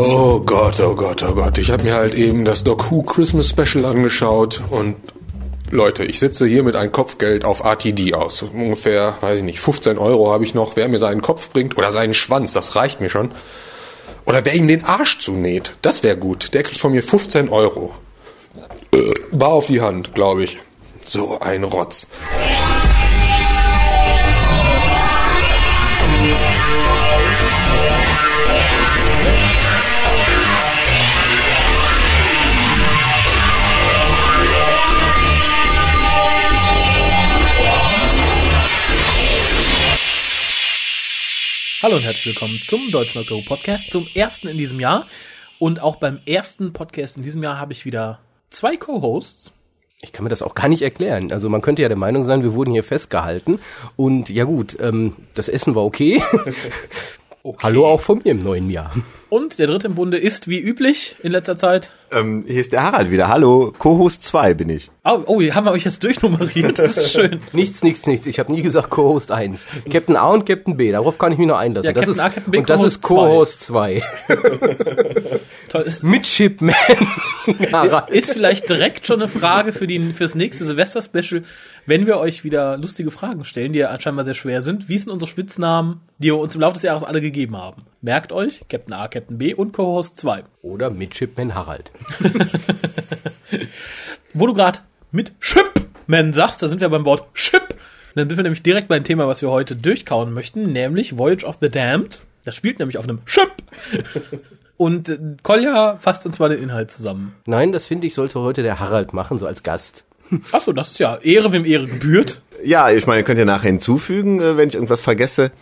Oh Gott, oh Gott, oh Gott. Ich habe mir halt eben das Doc Who Christmas Special angeschaut und Leute, ich sitze hier mit einem Kopfgeld auf RTD aus. Ungefähr, weiß ich nicht, 15 Euro habe ich noch. Wer mir seinen Kopf bringt oder seinen Schwanz, das reicht mir schon. Oder wer ihm den Arsch zunäht, das wäre gut. Der kriegt von mir 15 Euro. Bar auf die Hand, glaube ich. So ein Rotz. Hallo und herzlich willkommen zum Deutschen Who Podcast, zum ersten in diesem Jahr. Und auch beim ersten Podcast in diesem Jahr habe ich wieder zwei Co-Hosts. Ich kann mir das auch gar nicht erklären. Also man könnte ja der Meinung sein, wir wurden hier festgehalten. Und ja gut, ähm, das Essen war okay. okay. Hallo auch von mir im neuen Jahr. Und der dritte im Bunde ist wie üblich in letzter Zeit. Ähm, hier ist der Harald wieder. Hallo, Co-Host 2 bin ich. Oh, oh, haben wir euch jetzt durchnummeriert. Das ist schön. nichts, nichts, nichts. Ich habe nie gesagt Co-Host 1. Captain A und Captain B, darauf kann ich mich nur einlassen. Ja, das Captain ist, A, Captain B, und das ist Co-Host 2. Toll. Ist, Midshipman. Harald. ist vielleicht direkt schon eine Frage für die, fürs nächste Silvester-Special, wenn wir euch wieder lustige Fragen stellen, die ja anscheinend sehr schwer sind. Wie sind unsere Spitznamen, die wir uns im Laufe des Jahres alle gegeben haben? Merkt euch, Captain A, Captain B und Co-Host 2. Oder Midshipman Harald. Wo du gerade mit Shipman sagst, da sind wir beim Wort Ship. Dann sind wir nämlich direkt beim Thema, was wir heute durchkauen möchten, nämlich Voyage of the Damned. Das spielt nämlich auf einem Ship. Und äh, Kolja fasst uns mal den Inhalt zusammen. Nein, das finde ich, sollte heute der Harald machen, so als Gast. Achso, das ist ja Ehre, wem Ehre gebührt. Ja, ich meine, könnt ihr nachher hinzufügen, äh, wenn ich irgendwas vergesse.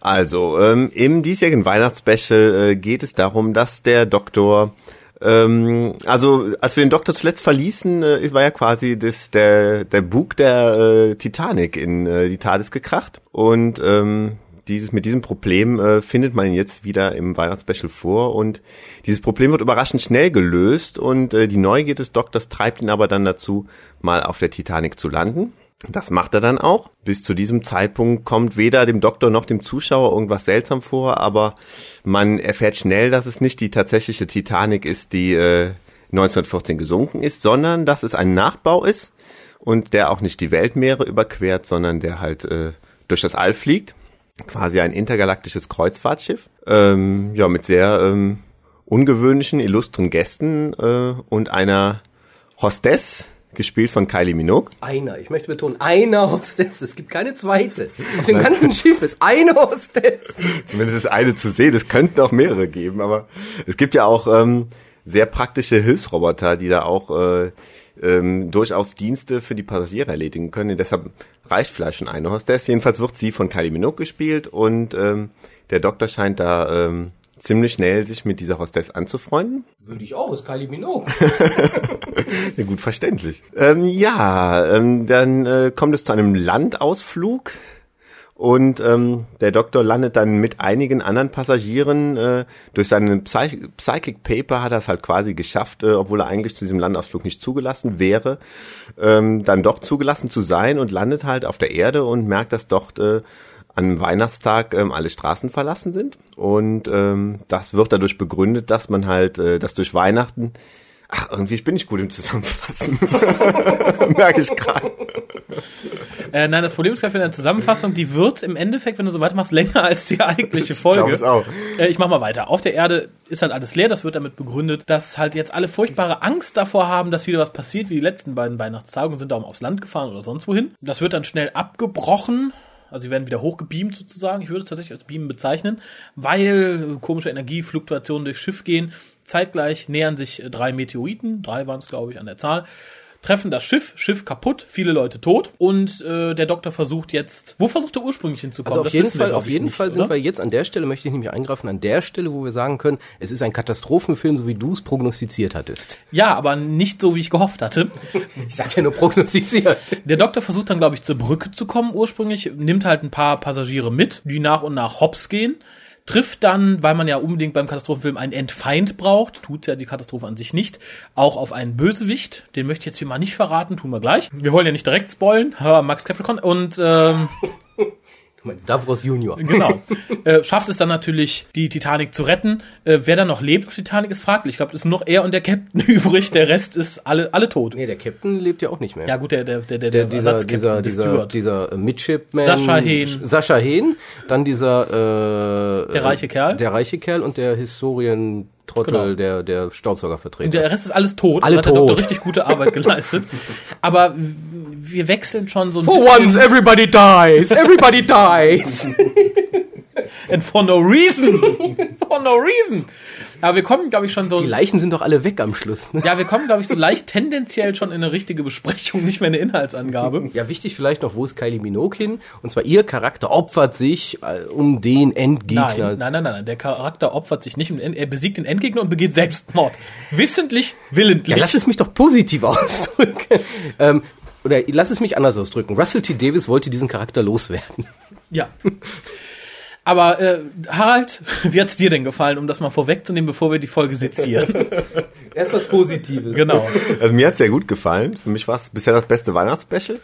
Also, ähm, im diesjährigen Weihnachtsspecial äh, geht es darum, dass der Doktor ähm, also als wir den Doktor zuletzt verließen, äh, war ja quasi das, der, der Bug der äh, Titanic in äh, die TARDIS gekracht. Und ähm, dieses, mit diesem Problem äh, findet man ihn jetzt wieder im Weihnachtsspecial vor und dieses Problem wird überraschend schnell gelöst und äh, die Neugier des Doktors treibt ihn aber dann dazu, mal auf der Titanic zu landen. Das macht er dann auch. Bis zu diesem Zeitpunkt kommt weder dem Doktor noch dem Zuschauer irgendwas seltsam vor, aber man erfährt schnell, dass es nicht die tatsächliche Titanic ist, die äh, 1914 gesunken ist, sondern dass es ein Nachbau ist und der auch nicht die Weltmeere überquert, sondern der halt äh, durch das All fliegt. Quasi ein intergalaktisches Kreuzfahrtschiff. Ähm, ja, mit sehr ähm, ungewöhnlichen, illustren Gästen äh, und einer Hostess, gespielt von Kylie Minogue. Einer, ich möchte betonen, einer Hostess. Es gibt keine zweite. Auf dem ganzen Schiff ist eine Hostess. Zumindest ist eine zu sehen. Es könnten auch mehrere geben, aber es gibt ja auch ähm, sehr praktische Hilfsroboter, die da auch äh, ähm, durchaus Dienste für die Passagiere erledigen können. deshalb reicht vielleicht schon eine Hostess. Jedenfalls wird sie von Kylie Minogue gespielt und ähm, der Doktor scheint da ähm, ziemlich schnell sich mit dieser Hostess anzufreunden. Würde ich auch, ist Kylie Minogue. ja, gut verständlich. Ähm, ja, ähm, dann äh, kommt es zu einem Landausflug und ähm, der Doktor landet dann mit einigen anderen Passagieren äh, durch seinen Psych Psychic Paper hat er es halt quasi geschafft, äh, obwohl er eigentlich zu diesem Landausflug nicht zugelassen wäre, ähm, dann doch zugelassen zu sein und landet halt auf der Erde und merkt, dass dort äh, an Weihnachtstag ähm, alle Straßen verlassen sind. Und ähm, das wird dadurch begründet, dass man halt, äh, dass durch Weihnachten Ach, irgendwie bin ich gut im Zusammenfassen. Merke ich gerade. Äh, nein, das Problem ist ja für eine Zusammenfassung, die wird im Endeffekt, wenn du so weitermachst, länger als die eigentliche Folge. Ich, auch. Äh, ich mach mal weiter. Auf der Erde ist halt alles leer, das wird damit begründet, dass halt jetzt alle furchtbare Angst davor haben, dass wieder was passiert, wie die letzten beiden Weihnachtstage und sind darum aufs Land gefahren oder sonst wohin. Das wird dann schnell abgebrochen also sie werden wieder hochgebeamt sozusagen. Ich würde es tatsächlich als Beamen bezeichnen, weil komische Energiefluktuationen durchs Schiff gehen. Zeitgleich nähern sich drei Meteoriten, drei waren es glaube ich an der Zahl, treffen das Schiff, Schiff kaputt, viele Leute tot und äh, der Doktor versucht jetzt, wo versucht er ursprünglich hinzukommen? Also auf jeden Fall, auf jeden nicht, Fall sind oder? wir jetzt an der Stelle, möchte ich nämlich eingreifen, an der Stelle, wo wir sagen können, es ist ein Katastrophenfilm, so wie du es prognostiziert hattest. Ja, aber nicht so, wie ich gehofft hatte. ich sag ja nur prognostiziert. Der Doktor versucht dann, glaube ich, zur Brücke zu kommen ursprünglich, nimmt halt ein paar Passagiere mit, die nach und nach hops gehen trifft dann, weil man ja unbedingt beim Katastrophenfilm einen Endfeind braucht, tut ja die Katastrophe an sich nicht, auch auf einen Bösewicht. Den möchte ich jetzt hier mal nicht verraten, tun wir gleich. Wir wollen ja nicht direkt spoilen, aber Max Capricorn und ähm, Davros Junior. Genau. äh, schafft es dann natürlich, die Titanic zu retten. Äh, wer dann noch lebt auf Titanic ist fraglich. Ich glaube, es ist nur noch er und der Captain übrig. Der Rest ist alle, alle tot. Nee, der Captain lebt ja auch nicht mehr. Ja gut, der, der, der, der, der, dieser, dieser, dieser, dieser äh, Midshipman. Sascha Hehn. Sascha Hehn. Dann dieser, äh, Der reiche Kerl. Der reiche Kerl und der Historientrottel, Genau. der, der Staubsaugervertreter. Und der Rest ist alles tot. Alle Da hat der Doktor tot. richtig gute Arbeit geleistet. Aber wir wechseln schon so ein For bisschen. once, everybody dies! Everybody dies! And for no reason. for no reason. Aber wir kommen, glaube ich, schon so. Die Leichen sind doch alle weg am Schluss. Ne? Ja, wir kommen, glaube ich, so leicht tendenziell schon in eine richtige Besprechung, nicht mehr eine Inhaltsangabe. Ja, wichtig vielleicht noch, wo ist Kylie Minogue hin? Und zwar ihr Charakter opfert sich äh, um den Endgegner. Nein, nein, nein, nein, nein. Der Charakter opfert sich nicht. und Er besiegt den Endgegner und begeht Selbstmord. Wissentlich, willentlich. Ja, lass es mich doch positiv ausdrücken. ähm, oder lass es mich anders ausdrücken. Russell T. Davis wollte diesen Charakter loswerden. Ja. Aber äh, Harald, wie hat's dir denn gefallen, um das mal vorwegzunehmen, bevor wir die Folge sezieren? Erst was Positives. genau. Also mir hat's sehr gut gefallen. Für mich war es bisher das beste Weihnachtsspecial.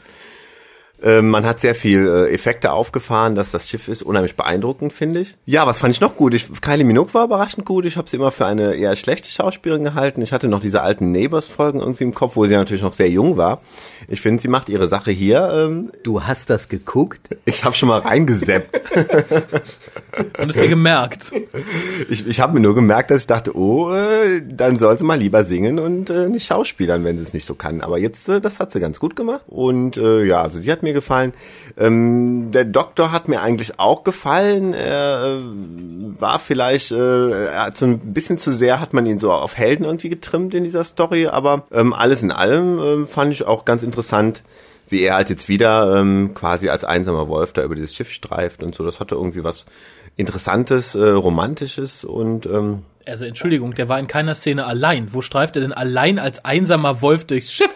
Ähm, man hat sehr viel äh, Effekte aufgefahren, dass das Schiff ist unheimlich beeindruckend, finde ich. Ja, was fand ich noch gut? Ich, Kylie Minogue war überraschend gut. Ich habe sie immer für eine eher schlechte Schauspielerin gehalten. Ich hatte noch diese alten Neighbors-Folgen irgendwie im Kopf, wo sie natürlich noch sehr jung war. Ich finde, sie macht ihre Sache hier. Ähm, Du hast das geguckt? ich habe schon mal reingeseppt. Und es dir gemerkt. Ich, ich habe mir nur gemerkt, dass ich dachte, oh, äh, dann soll sie mal lieber singen und äh, nicht schauspielern, wenn sie es nicht so kann. Aber jetzt, äh, das hat sie ganz gut gemacht. Und äh, ja, also sie hat mir gefallen. Ähm, der Doktor hat mir eigentlich auch gefallen. Er äh, war vielleicht, äh, so ein bisschen zu sehr, hat man ihn so auf Helden irgendwie getrimmt in dieser Story. Aber ähm, alles in allem ähm, fand ich auch ganz interessant wie er halt jetzt wieder ähm, quasi als einsamer Wolf da über dieses Schiff streift und so. Das hatte irgendwie was Interessantes, äh, Romantisches und ähm, Also Entschuldigung, der war in keiner Szene allein. Wo streift er denn allein als einsamer Wolf durchs Schiff?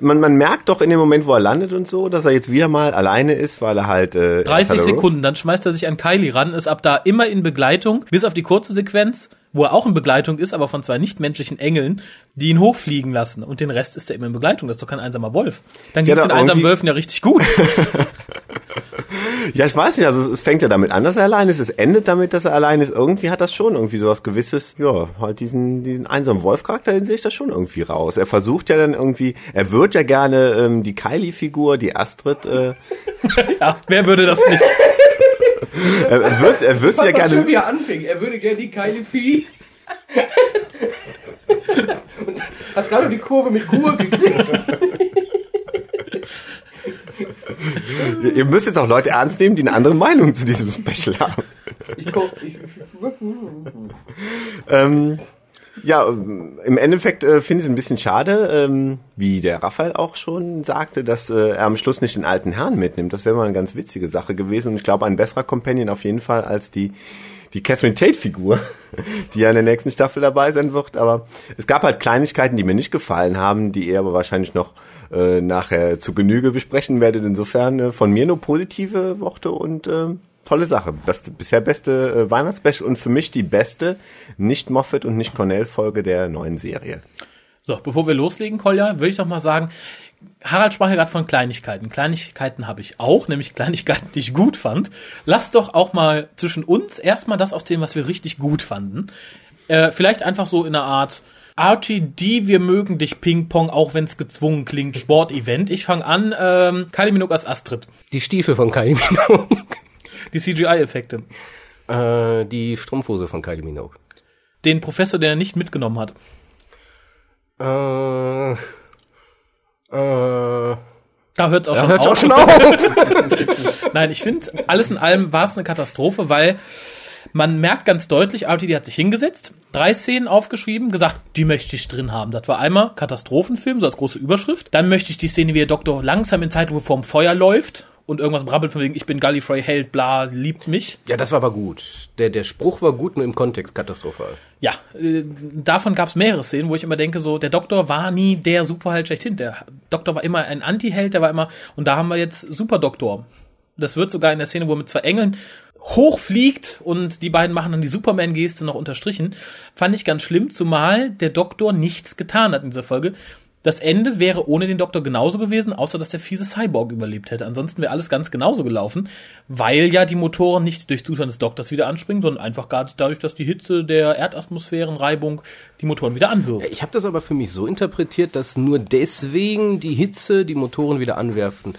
Man, man merkt doch in dem Moment, wo er landet und so, dass er jetzt wieder mal alleine ist, weil er halt äh, 30 Esther Rose- Sekunden, dann schmeißt er sich an Kylie ran, ist ab da immer in Begleitung, bis auf die kurze Sequenz, wo er auch in Begleitung ist, aber von zwei nichtmenschlichen Engeln, die ihn hochfliegen lassen. Und den Rest ist er immer in Begleitung. Das ist doch kein einsamer Wolf. Dann Ja, geht's da den einsamen Wölfen ja richtig gut. Ja, ich weiß nicht, also es, fängt ja damit an, dass er allein ist, es endet damit, dass er allein ist. Irgendwie hat das schon irgendwie so was gewisses, ja, halt diesen, diesen einsamen Wolf-Charakter, den sehe ich da schon irgendwie raus. Er versucht ja dann irgendwie, er wird ja gerne ähm, die Kylie-Figur, die Astrid, äh, ja, wer würde das nicht? er, er wird, er wird ja gerne, wie er anfing. Er würde gerne die Kylie Vieh. Und hast gerade die Kurve mit Kur gekriegt. ihr, ihr müsst jetzt auch Leute ernst nehmen, die eine andere Meinung zu diesem Special haben. Ich koch, ich, Ähm, ja, im Endeffekt äh, finde ich es ein bisschen schade, ähm, wie der Raphael auch schon sagte, dass äh, er am Schluss nicht den alten Herrn mitnimmt. Das wäre mal eine ganz witzige Sache gewesen und ich glaube ein besserer Companion auf jeden Fall als die die Catherine Tate-Figur, die ja in der nächsten Staffel dabei sein wird. Aber es gab halt Kleinigkeiten, die mir nicht gefallen haben, die ihr aber wahrscheinlich noch äh, nachher zu Genüge besprechen werdet. Insofern äh, von mir nur positive Worte und äh, tolle Sache. Beste, bisher beste äh, Weihnachtsspecial und für mich die beste nicht Moffat und nicht Cornell Folge der neuen Serie. So, bevor wir loslegen, Kolja, würde ich doch mal sagen, Harald sprach ja gerade von Kleinigkeiten. Kleinigkeiten habe ich auch, nämlich Kleinigkeiten, die ich gut fand. Lass doch auch mal zwischen uns erstmal das aufzählen, was wir richtig gut fanden. Äh, vielleicht einfach so in einer Art RTD, wir mögen dich Ping-Pong, auch wenn es gezwungen klingt, Sportevent. Ich fange an, ähm, Kylie Minogue als Astrid. die Stiefel von Kylie Minogue. Die CGI-Effekte. äh, die Strumpfhose von Kylie Minogue. Den Professor, den er nicht mitgenommen hat. Äh, äh, Da hört es auch, da schon hört auf. auch schon auf. Nein, ich finde, alles in allem war es eine Katastrophe, weil man merkt ganz deutlich, RTD hat sich hingesetzt, drei Szenen aufgeschrieben, gesagt, die möchte ich drin haben. Das war einmal Katastrophenfilm, so als große Überschrift. Dann möchte ich die Szene, wie der Doktor langsam in Zeitlupe vorm Feuer läuft und irgendwas brabbelt von wegen, ich bin Gallifrey Held, bla, liebt mich. ja, das war aber gut. Der, der Spruch war gut, nur im Kontext katastrophal. Ja, äh, davon gab es mehrere Szenen, wo ich immer denke, so, der Doktor war nie der Superheld schlechthin. Der Doktor war immer ein Anti-Held, der war immer, und da haben wir jetzt Super-Doktor. Das wird sogar in der Szene, wo er mit zwei Engeln hochfliegt und die beiden machen dann die Superman-Geste noch unterstrichen. Fand ich ganz schlimm, zumal der Doktor nichts getan hat in dieser Folge. Das Ende wäre ohne den Doktor genauso gewesen, außer dass der fiese Cyborg überlebt hätte. Ansonsten wäre alles ganz genauso gelaufen, weil ja die Motoren nicht durch Zustand des Doktors wieder anspringen, sondern einfach gar dadurch, dass die Hitze der Erdatmosphärenreibung die Motoren wieder anwirft. Ich habe das aber für mich so interpretiert, dass nur deswegen die Hitze die Motoren wieder anwerfen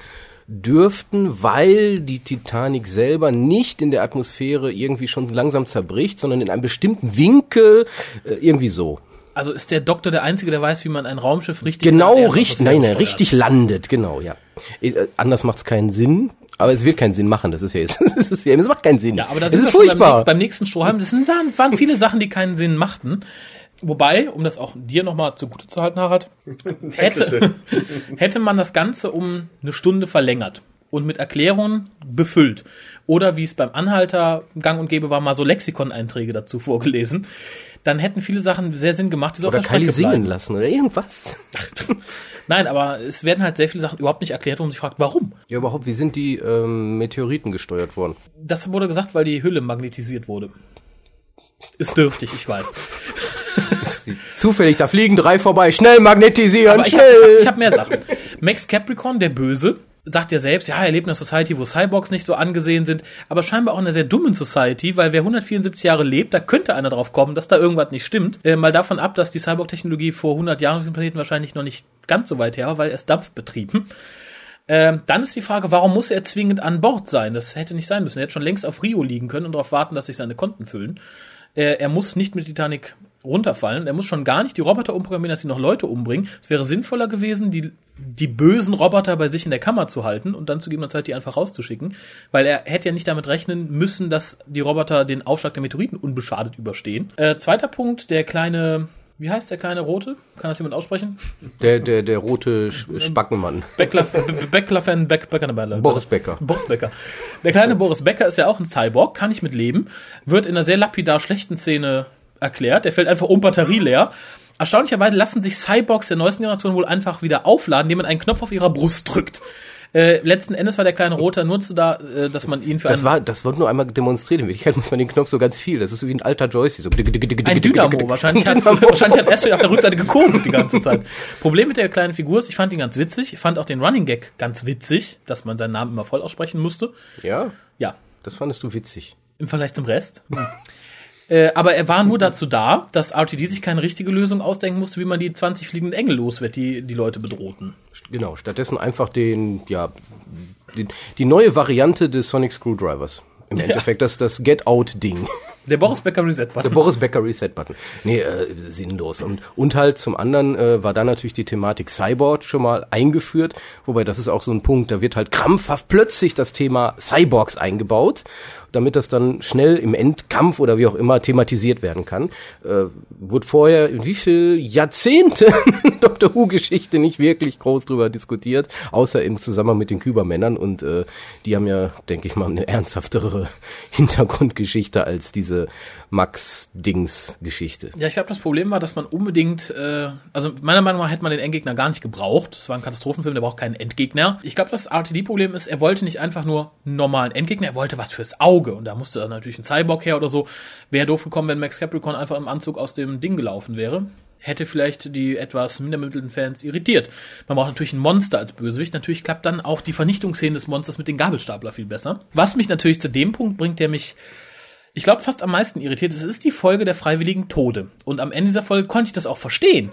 dürften, weil die Titanic selber nicht in der Atmosphäre irgendwie schon langsam zerbricht, sondern in einem bestimmten Winkel äh, irgendwie so. Also ist der Doktor der Einzige, der weiß, wie man ein Raumschiff richtig Genau, richtig, nein, nein, richtig landet, genau, ja. Äh, anders macht's keinen Sinn, aber es wird keinen Sinn machen, das ist ja jetzt, das ist ja, es macht keinen Sinn. Ja, aber da es sind ist furchtbar. Beim, beim nächsten Strohhalm. Das sind, waren viele Sachen, die keinen Sinn machten. Wobei, um das auch dir nochmal zugute zu halten, Harald, hätte, hätte man das Ganze um eine Stunde verlängert und mit Erklärungen befüllt. Oder wie es beim Anhalter gang und gäbe war, mal so Lexikon-Einträge dazu vorgelesen. Dann hätten viele Sachen sehr Sinn gemacht, die so Oder auf der Strecke Kylie singen bleiben. lassen oder irgendwas. Nein, aber es werden halt sehr viele Sachen überhaupt nicht erklärt, wo man sich fragt, warum. Ja, überhaupt, wie sind die ähm, Meteoriten gesteuert worden? Das wurde gesagt, weil die Hülle magnetisiert wurde. Ist dürftig, ich weiß. Zufällig, da fliegen drei vorbei, schnell magnetisieren, Aber ich habe schnell! ich hab mehr Sachen. Max Capricorn, der Böse, sagt ja selbst, ja, er lebt in einer Society, wo Cyborgs nicht so angesehen sind, aber scheinbar auch in einer sehr dummen Society, weil wer 174 Jahre lebt, da könnte einer drauf kommen, dass da irgendwas nicht stimmt. Äh, mal davon ab, dass die Cyborg-Technologie vor 100 Jahren auf diesem Planeten wahrscheinlich noch nicht ganz so weit her war, weil er ist dampfbetrieben. Ähm, dann ist die Frage, warum muss er zwingend an Bord sein? Das hätte nicht sein müssen. Er hätte schon längst auf Rio liegen können und darauf warten, dass sich seine Konten füllen. Äh, er muss nicht mit Titanic runterfallen. Er muss schon gar nicht die Roboter umprogrammieren, dass sie noch Leute umbringen. Es wäre sinnvoller gewesen, die, die bösen Roboter bei sich in der Kammer zu halten und dann zu gegebener Zeit die einfach rauszuschicken. Weil er hätte ja nicht damit rechnen müssen, dass die Roboter den Aufschlag der Meteoriten unbeschadet überstehen. Äh, zweiter Punkt, der kleine, wie heißt der kleine Rote? Kann das jemand aussprechen? Der, der, der rote Sch- Spackenmann. Beckler-Fan, Beck, Becker, Boris Becker. Boris Becker. Der kleine Boris Becker ist ja auch ein Cyborg, kann ich mit leben, wird in einer sehr lapidar schlechten Szene erklärt. Der fällt einfach um Batterie leer. Erstaunlicherweise lassen sich Cyborgs der neuesten Generation wohl einfach wieder aufladen, indem man einen Knopf auf ihrer Brust drückt. Äh, letzten Endes war der kleine Roter nur zu da, äh, dass man ihn für Das war, das wurde nur einmal demonstriert. In Wirklichkeit muss man den Knopf so ganz viel. Das ist so wie ein alter Joystick. So ein Dynamo. Wahrscheinlich hat, wahrscheinlich hat er erst auf der Rückseite gekurbelt die ganze Zeit. Problem mit der kleinen Figur ist, ich fand ihn ganz witzig. Ich fand auch den Running Gag ganz witzig, dass man seinen Namen immer voll aussprechen musste. Ja, Ja, das fandest du witzig. im Vergleich zum Rest. Äh, aber er war nur dazu da, dass RTD sich keine richtige Lösung ausdenken musste, wie man die 20 fliegenden Engel los wird, die die Leute bedrohten. Genau, stattdessen einfach den, ja, die, die neue Variante des Sonic Screwdrivers. Im Endeffekt, das, das Get-Out-Ding. Der Boris Becker Reset Der Button. Boris Becker Reset-Button. Nee, äh, sinnlos. Und, und halt zum anderen äh, war da natürlich die Thematik Cyborg schon mal eingeführt, wobei das ist auch so ein Punkt, da wird halt krampfhaft plötzlich das Thema Cyborgs eingebaut, damit das dann schnell im Endkampf oder wie auch immer thematisiert werden kann. Äh, wurde vorher in wie viel Jahrzehnte Doctor Who-Geschichte nicht wirklich groß drüber diskutiert, außer im Zusammenhang mit den Kübermännern und äh, die haben ja, denke ich mal, eine ernsthaftere Hintergrundgeschichte als diese Max-Dings-Geschichte. Ja, ich glaube, das Problem war, dass man unbedingt, äh, also meiner Meinung nach hätte man den Endgegner gar nicht gebraucht. Das war ein Katastrophenfilm, der braucht keinen Endgegner. Ich glaube, das RTD-Problem ist, er wollte nicht einfach nur einen normalen Endgegner, er wollte was fürs Auge. Und da musste dann natürlich ein Cyborg her oder so. Wäre doof gekommen, wenn Max Capricorn einfach im Anzug aus dem Ding gelaufen wäre. Hätte vielleicht die etwas mindermittelten Fans irritiert. Man braucht natürlich ein Monster als Bösewicht. Natürlich klappt dann auch die Vernichtungsszene des Monsters mit den Gabelstapler viel besser. Was mich natürlich zu dem Punkt bringt, der mich ich glaube, fast am meisten irritiert. Es ist die Folge der freiwilligen Tode. Und am Ende dieser Folge konnte ich das auch verstehen.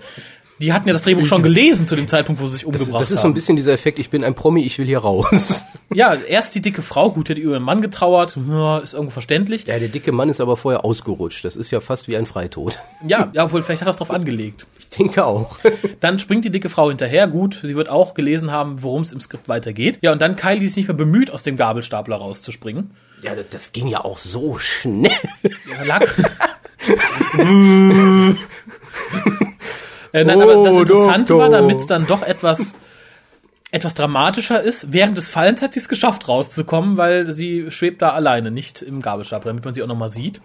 Die hatten ja das Drehbuch schon gelesen zu dem Zeitpunkt, wo sie sich Das, umgebracht das ist so ein haben. bisschen dieser Effekt, ich bin ein Promi, ich will hier raus. Ja, erst die dicke Frau, gut, hat über ihren Mann getrauert, ist irgendwo verständlich. Ja, der dicke Mann ist aber vorher ausgerutscht. Das ist ja fast wie ein Freitod. Ja, ja, obwohl, vielleicht hat das drauf angelegt. Ich denke auch. Dann springt die dicke Frau hinterher, gut, sie wird auch gelesen haben, worum es im Skript weitergeht. Ja, und dann Kylie ist nicht mehr bemüht, aus dem Gabelstapler rauszuspringen. Ja, das- das ging ja auch so schnell. Ja, lag. Äh, nein, aber das Oh, Interessante war, Doktor. damit es dann doch etwas, etwas dramatischer ist. Während des Fallens hat sie es geschafft, rauszukommen, weil sie schwebt da alleine, nicht im Gabelstapler, damit man sie auch nochmal sieht.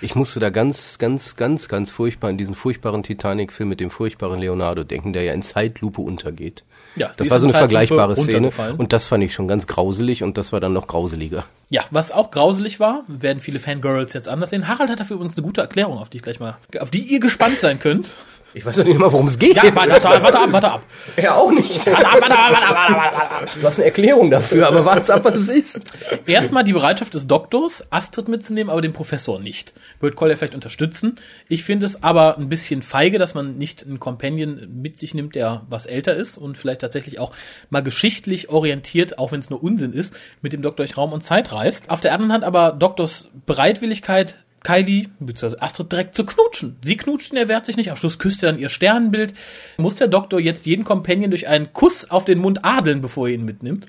Ich musste da ganz, ganz, ganz, ganz furchtbar an diesen furchtbaren Titanic-Film mit dem furchtbaren Leonardo denken, der ja in Zeitlupe untergeht. Ja, Das war so in eine Zeitlupe vergleichbare Szene und das fand ich schon ganz grauselig und das war dann noch grauseliger. Ja, was auch grauselig war, werden viele Fangirls jetzt anders sehen. Harald hat dafür übrigens eine gute Erklärung, auf die ich gleich mal, auf die ihr gespannt sein könnt. Ich weiß doch nicht mal, worum es geht. Ja, warte, warte, warte ab, warte ab. Er auch nicht. Warte ab, warte ab, warte ab, warte ab, warte ab. Du hast eine Erklärung dafür, aber warte ab, was es ist. Erstmal die Bereitschaft des Doktors, Astrid mitzunehmen, aber den Professor nicht. Wird Collier vielleicht unterstützen. Ich finde es aber ein bisschen feige, dass man nicht einen Companion mit sich nimmt, der was älter ist und vielleicht tatsächlich auch mal geschichtlich orientiert, auch wenn es nur Unsinn ist, mit dem Doktor durch Raum und Zeit reist. Auf der anderen Hand aber Doktors Bereitwilligkeit, Kylie, beziehungsweise Astrid direkt zu knutschen. Sie knutscht ihn, er wehrt sich nicht. Am Schluss küsst er dann ihr Sternbild. Muss der Doktor jetzt jeden Companion durch einen Kuss auf den Mund adeln, bevor er ihn mitnimmt?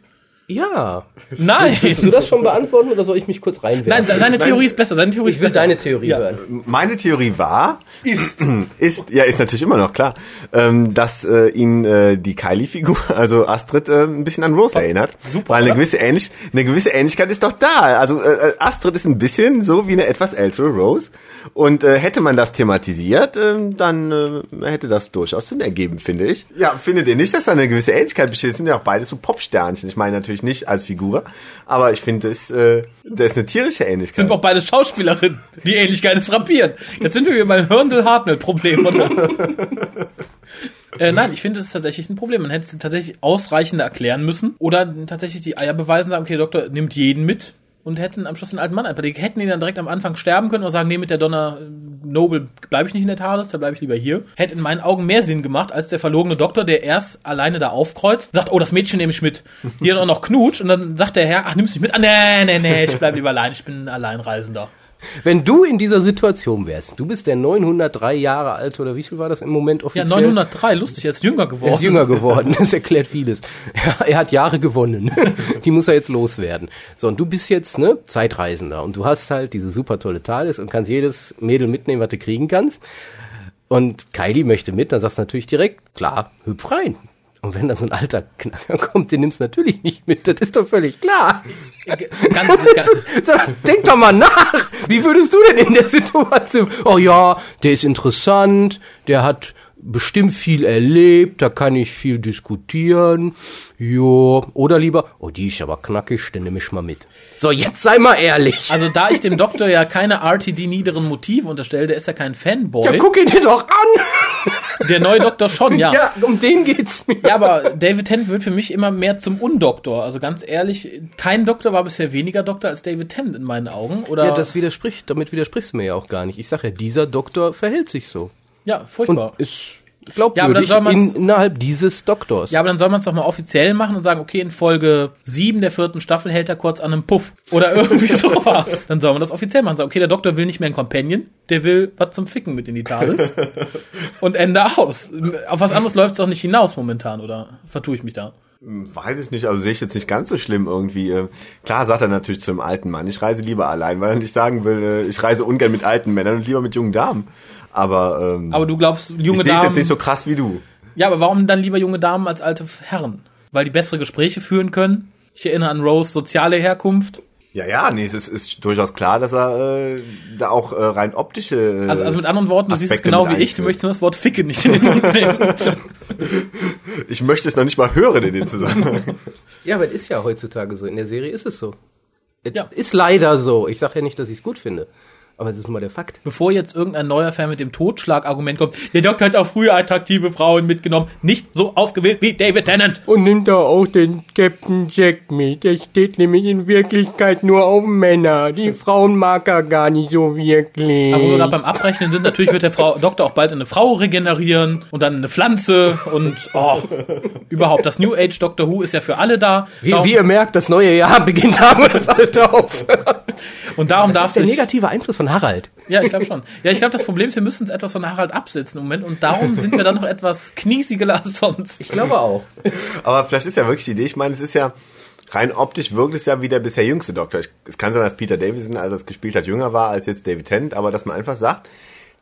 Ja. Nein! Willst du das schon beantworten oder soll ich mich kurz reinwerfen? Nein, se- seine Theorie ist besser. Seine Theorie ich ist will besser. deine Theorie hören. Meine Theorie war, ist, ist, ja, ist natürlich immer noch klar, ähm, dass äh, ihn äh, die Kylie-Figur, also Astrid, äh, ein bisschen an Rose erinnert. Super, Weil eine gewisse, Ähnlich, eine gewisse Ähnlichkeit ist doch da. Also äh, Astrid ist ein bisschen so wie eine etwas ältere Rose. Und äh, hätte man das thematisiert, ähm, dann äh, hätte das durchaus Sinn ergeben, finde ich. Ja, findet ihr nicht, dass da eine gewisse Ähnlichkeit besteht? Es sind ja auch beide so Popsternchen. Ich meine natürlich nicht als Figur, aber ich finde, es, äh, da ist eine tierische Ähnlichkeit. sind auch beide Schauspielerinnen. Die Ähnlichkeit ist frappierend. Jetzt sind wir wieder beim Hörndl-Hartnell-Problem, oder? äh, nein, ich finde, es ist tatsächlich ein Problem. Man hätte es tatsächlich ausreichender erklären müssen. Oder tatsächlich die Eier beweisen, sagen, okay, Doktor nimmt jeden mit und hätten am Schluss den alten Mann einfach. Die hätten ihn dann direkt am Anfang sterben können und sagen, nee, mit der Donna Noble bleibe ich nicht in der TARDIS, da bleibe ich lieber hier. Hätte in meinen Augen mehr Sinn gemacht, als der verlogene Doktor, der erst alleine da aufkreuzt, sagt, oh, das Mädchen nehme ich mit. Die dann auch noch knutscht und dann sagt der Herr, ach, nimmst du mich mit? Ah, nee, nee, nee, ich bleib lieber allein, ich bin ein Alleinreisender. Wenn du in dieser Situation wärst, du bist der 903 Jahre alt oder wie viel war das im Moment Ja, offiziell? 903, lustig, er ist jünger geworden. Er ist jünger geworden, das erklärt vieles. Er, er hat Jahre gewonnen. Die muss er jetzt loswerden. So, und du bist jetzt, ne, Zeitreisender und du hast halt diese super tolle TARDIS und kannst jedes Mädel mitnehmen, was du kriegen kannst. Und Kylie möchte mit, dann sagst du natürlich direkt, klar, hüpf rein. Und wenn da so ein alter Knacker kommt, den nimmst du natürlich nicht mit, das ist doch völlig klar. Ganz, ganz, So, Denk doch mal nach. Wie würdest du denn in der Situation? Oh ja, der ist interessant, der hat bestimmt viel erlebt, da kann ich viel diskutieren. Jo, oder lieber, oh, die ist aber knackig, den nehme ich mal mit. So, jetzt sei mal ehrlich. also da ich dem Doktor ja keine RTD-niederen Motive unterstelle, der ist ja kein Fanboy. Ja, guck ihn dir doch an. Der neue Doktor schon, ja. Ja, um den geht's mir. Ja, aber David Tennant wird für mich immer mehr zum Undoktor. Also ganz ehrlich, kein Doktor war bisher weniger Doktor als David Tennant in meinen Augen. Oder Ja, das widerspricht, damit widersprichst du mir ja auch gar nicht. Ich sag ja, dieser Doktor verhält sich so. Ja Und furchtbar. ist Ja, aber dann glaubwürdig soll in, innerhalb dieses Doktors. Ja, aber dann soll man es doch mal offiziell machen und sagen, okay, in Folge 7 der vierten Staffel hält er kurz an einem Puff. Oder irgendwie sowas. Dann soll man das offiziell machen. Sagen, okay, der Doktor will nicht mehr einen Companion, der will was zum Ficken mit in die TARDIS. und Ende aus. Auf was anderes läuft es doch nicht hinaus momentan, oder vertue ich mich da? Weiß ich nicht, also sehe ich jetzt nicht ganz so schlimm irgendwie. Äh, Klar sagt er natürlich zu einem alten Mann, ich reise lieber allein, weil er nicht sagen will, äh, ich reise ungern mit alten Männern und lieber mit jungen Damen. Aber, ähm, Aber du glaubst, ich junge es Damen. jetzt nicht so krass wie du. Ja, aber warum dann lieber junge Damen als alte Herren? Weil die bessere Gespräche führen können? Ich erinnere an Rose soziale Herkunft. Ja, ja, nee, es ist, ist durchaus klar, dass er äh, da auch äh, rein optische. Äh, Also, also mit anderen Worten, du siehst es Aspekte genau wie ich, du möchtest nur das Wort Ficken nicht in den Mund nehmen. ich möchte es noch nicht mal hören in dem Zusammenhang. Ja, aber es ist ja heutzutage so. In der Serie ist es so. Es Ja. Ist leider so. Ich sage ja nicht, dass ich es gut finde. Aber es ist mal der Fakt. Bevor jetzt irgendein neuer Fan mit dem Totschlagargument kommt, der Doktor hat auch früher attraktive Frauen mitgenommen, nicht so ausgewählt wie David Tennant. Und nimmt da auch den Captain Jack mit. Der steht nämlich in Wirklichkeit nur auf Männer. Die Frauen mag er gar nicht so wirklich. Aber wo wir gerade beim Abrechnen sind, natürlich wird der Frau, Doktor auch bald eine Frau regenerieren und dann eine Pflanze und oh, überhaupt. Das New Age Doctor Who ist ja für alle da. wie, Darum- wie ihr merkt, das neue Jahr beginnt, haben wir das alte aufhört. und darum darf ist der sich negative Einfluss von Harald. Ja, ich glaube schon. Ja, ich glaube, das Problem ist, wir müssen uns etwas von Harald absetzen im Moment und darum sind wir dann noch etwas kniesiger als sonst. Ich glaube auch. Aber vielleicht ist ja wirklich die Idee, ich meine, es ist ja rein optisch wirkt es ja wie der bisher jüngste Doktor. Ich, es kann sein, dass Peter Davison, als er es gespielt hat, jünger war als jetzt David Tennant, aber dass man einfach sagt,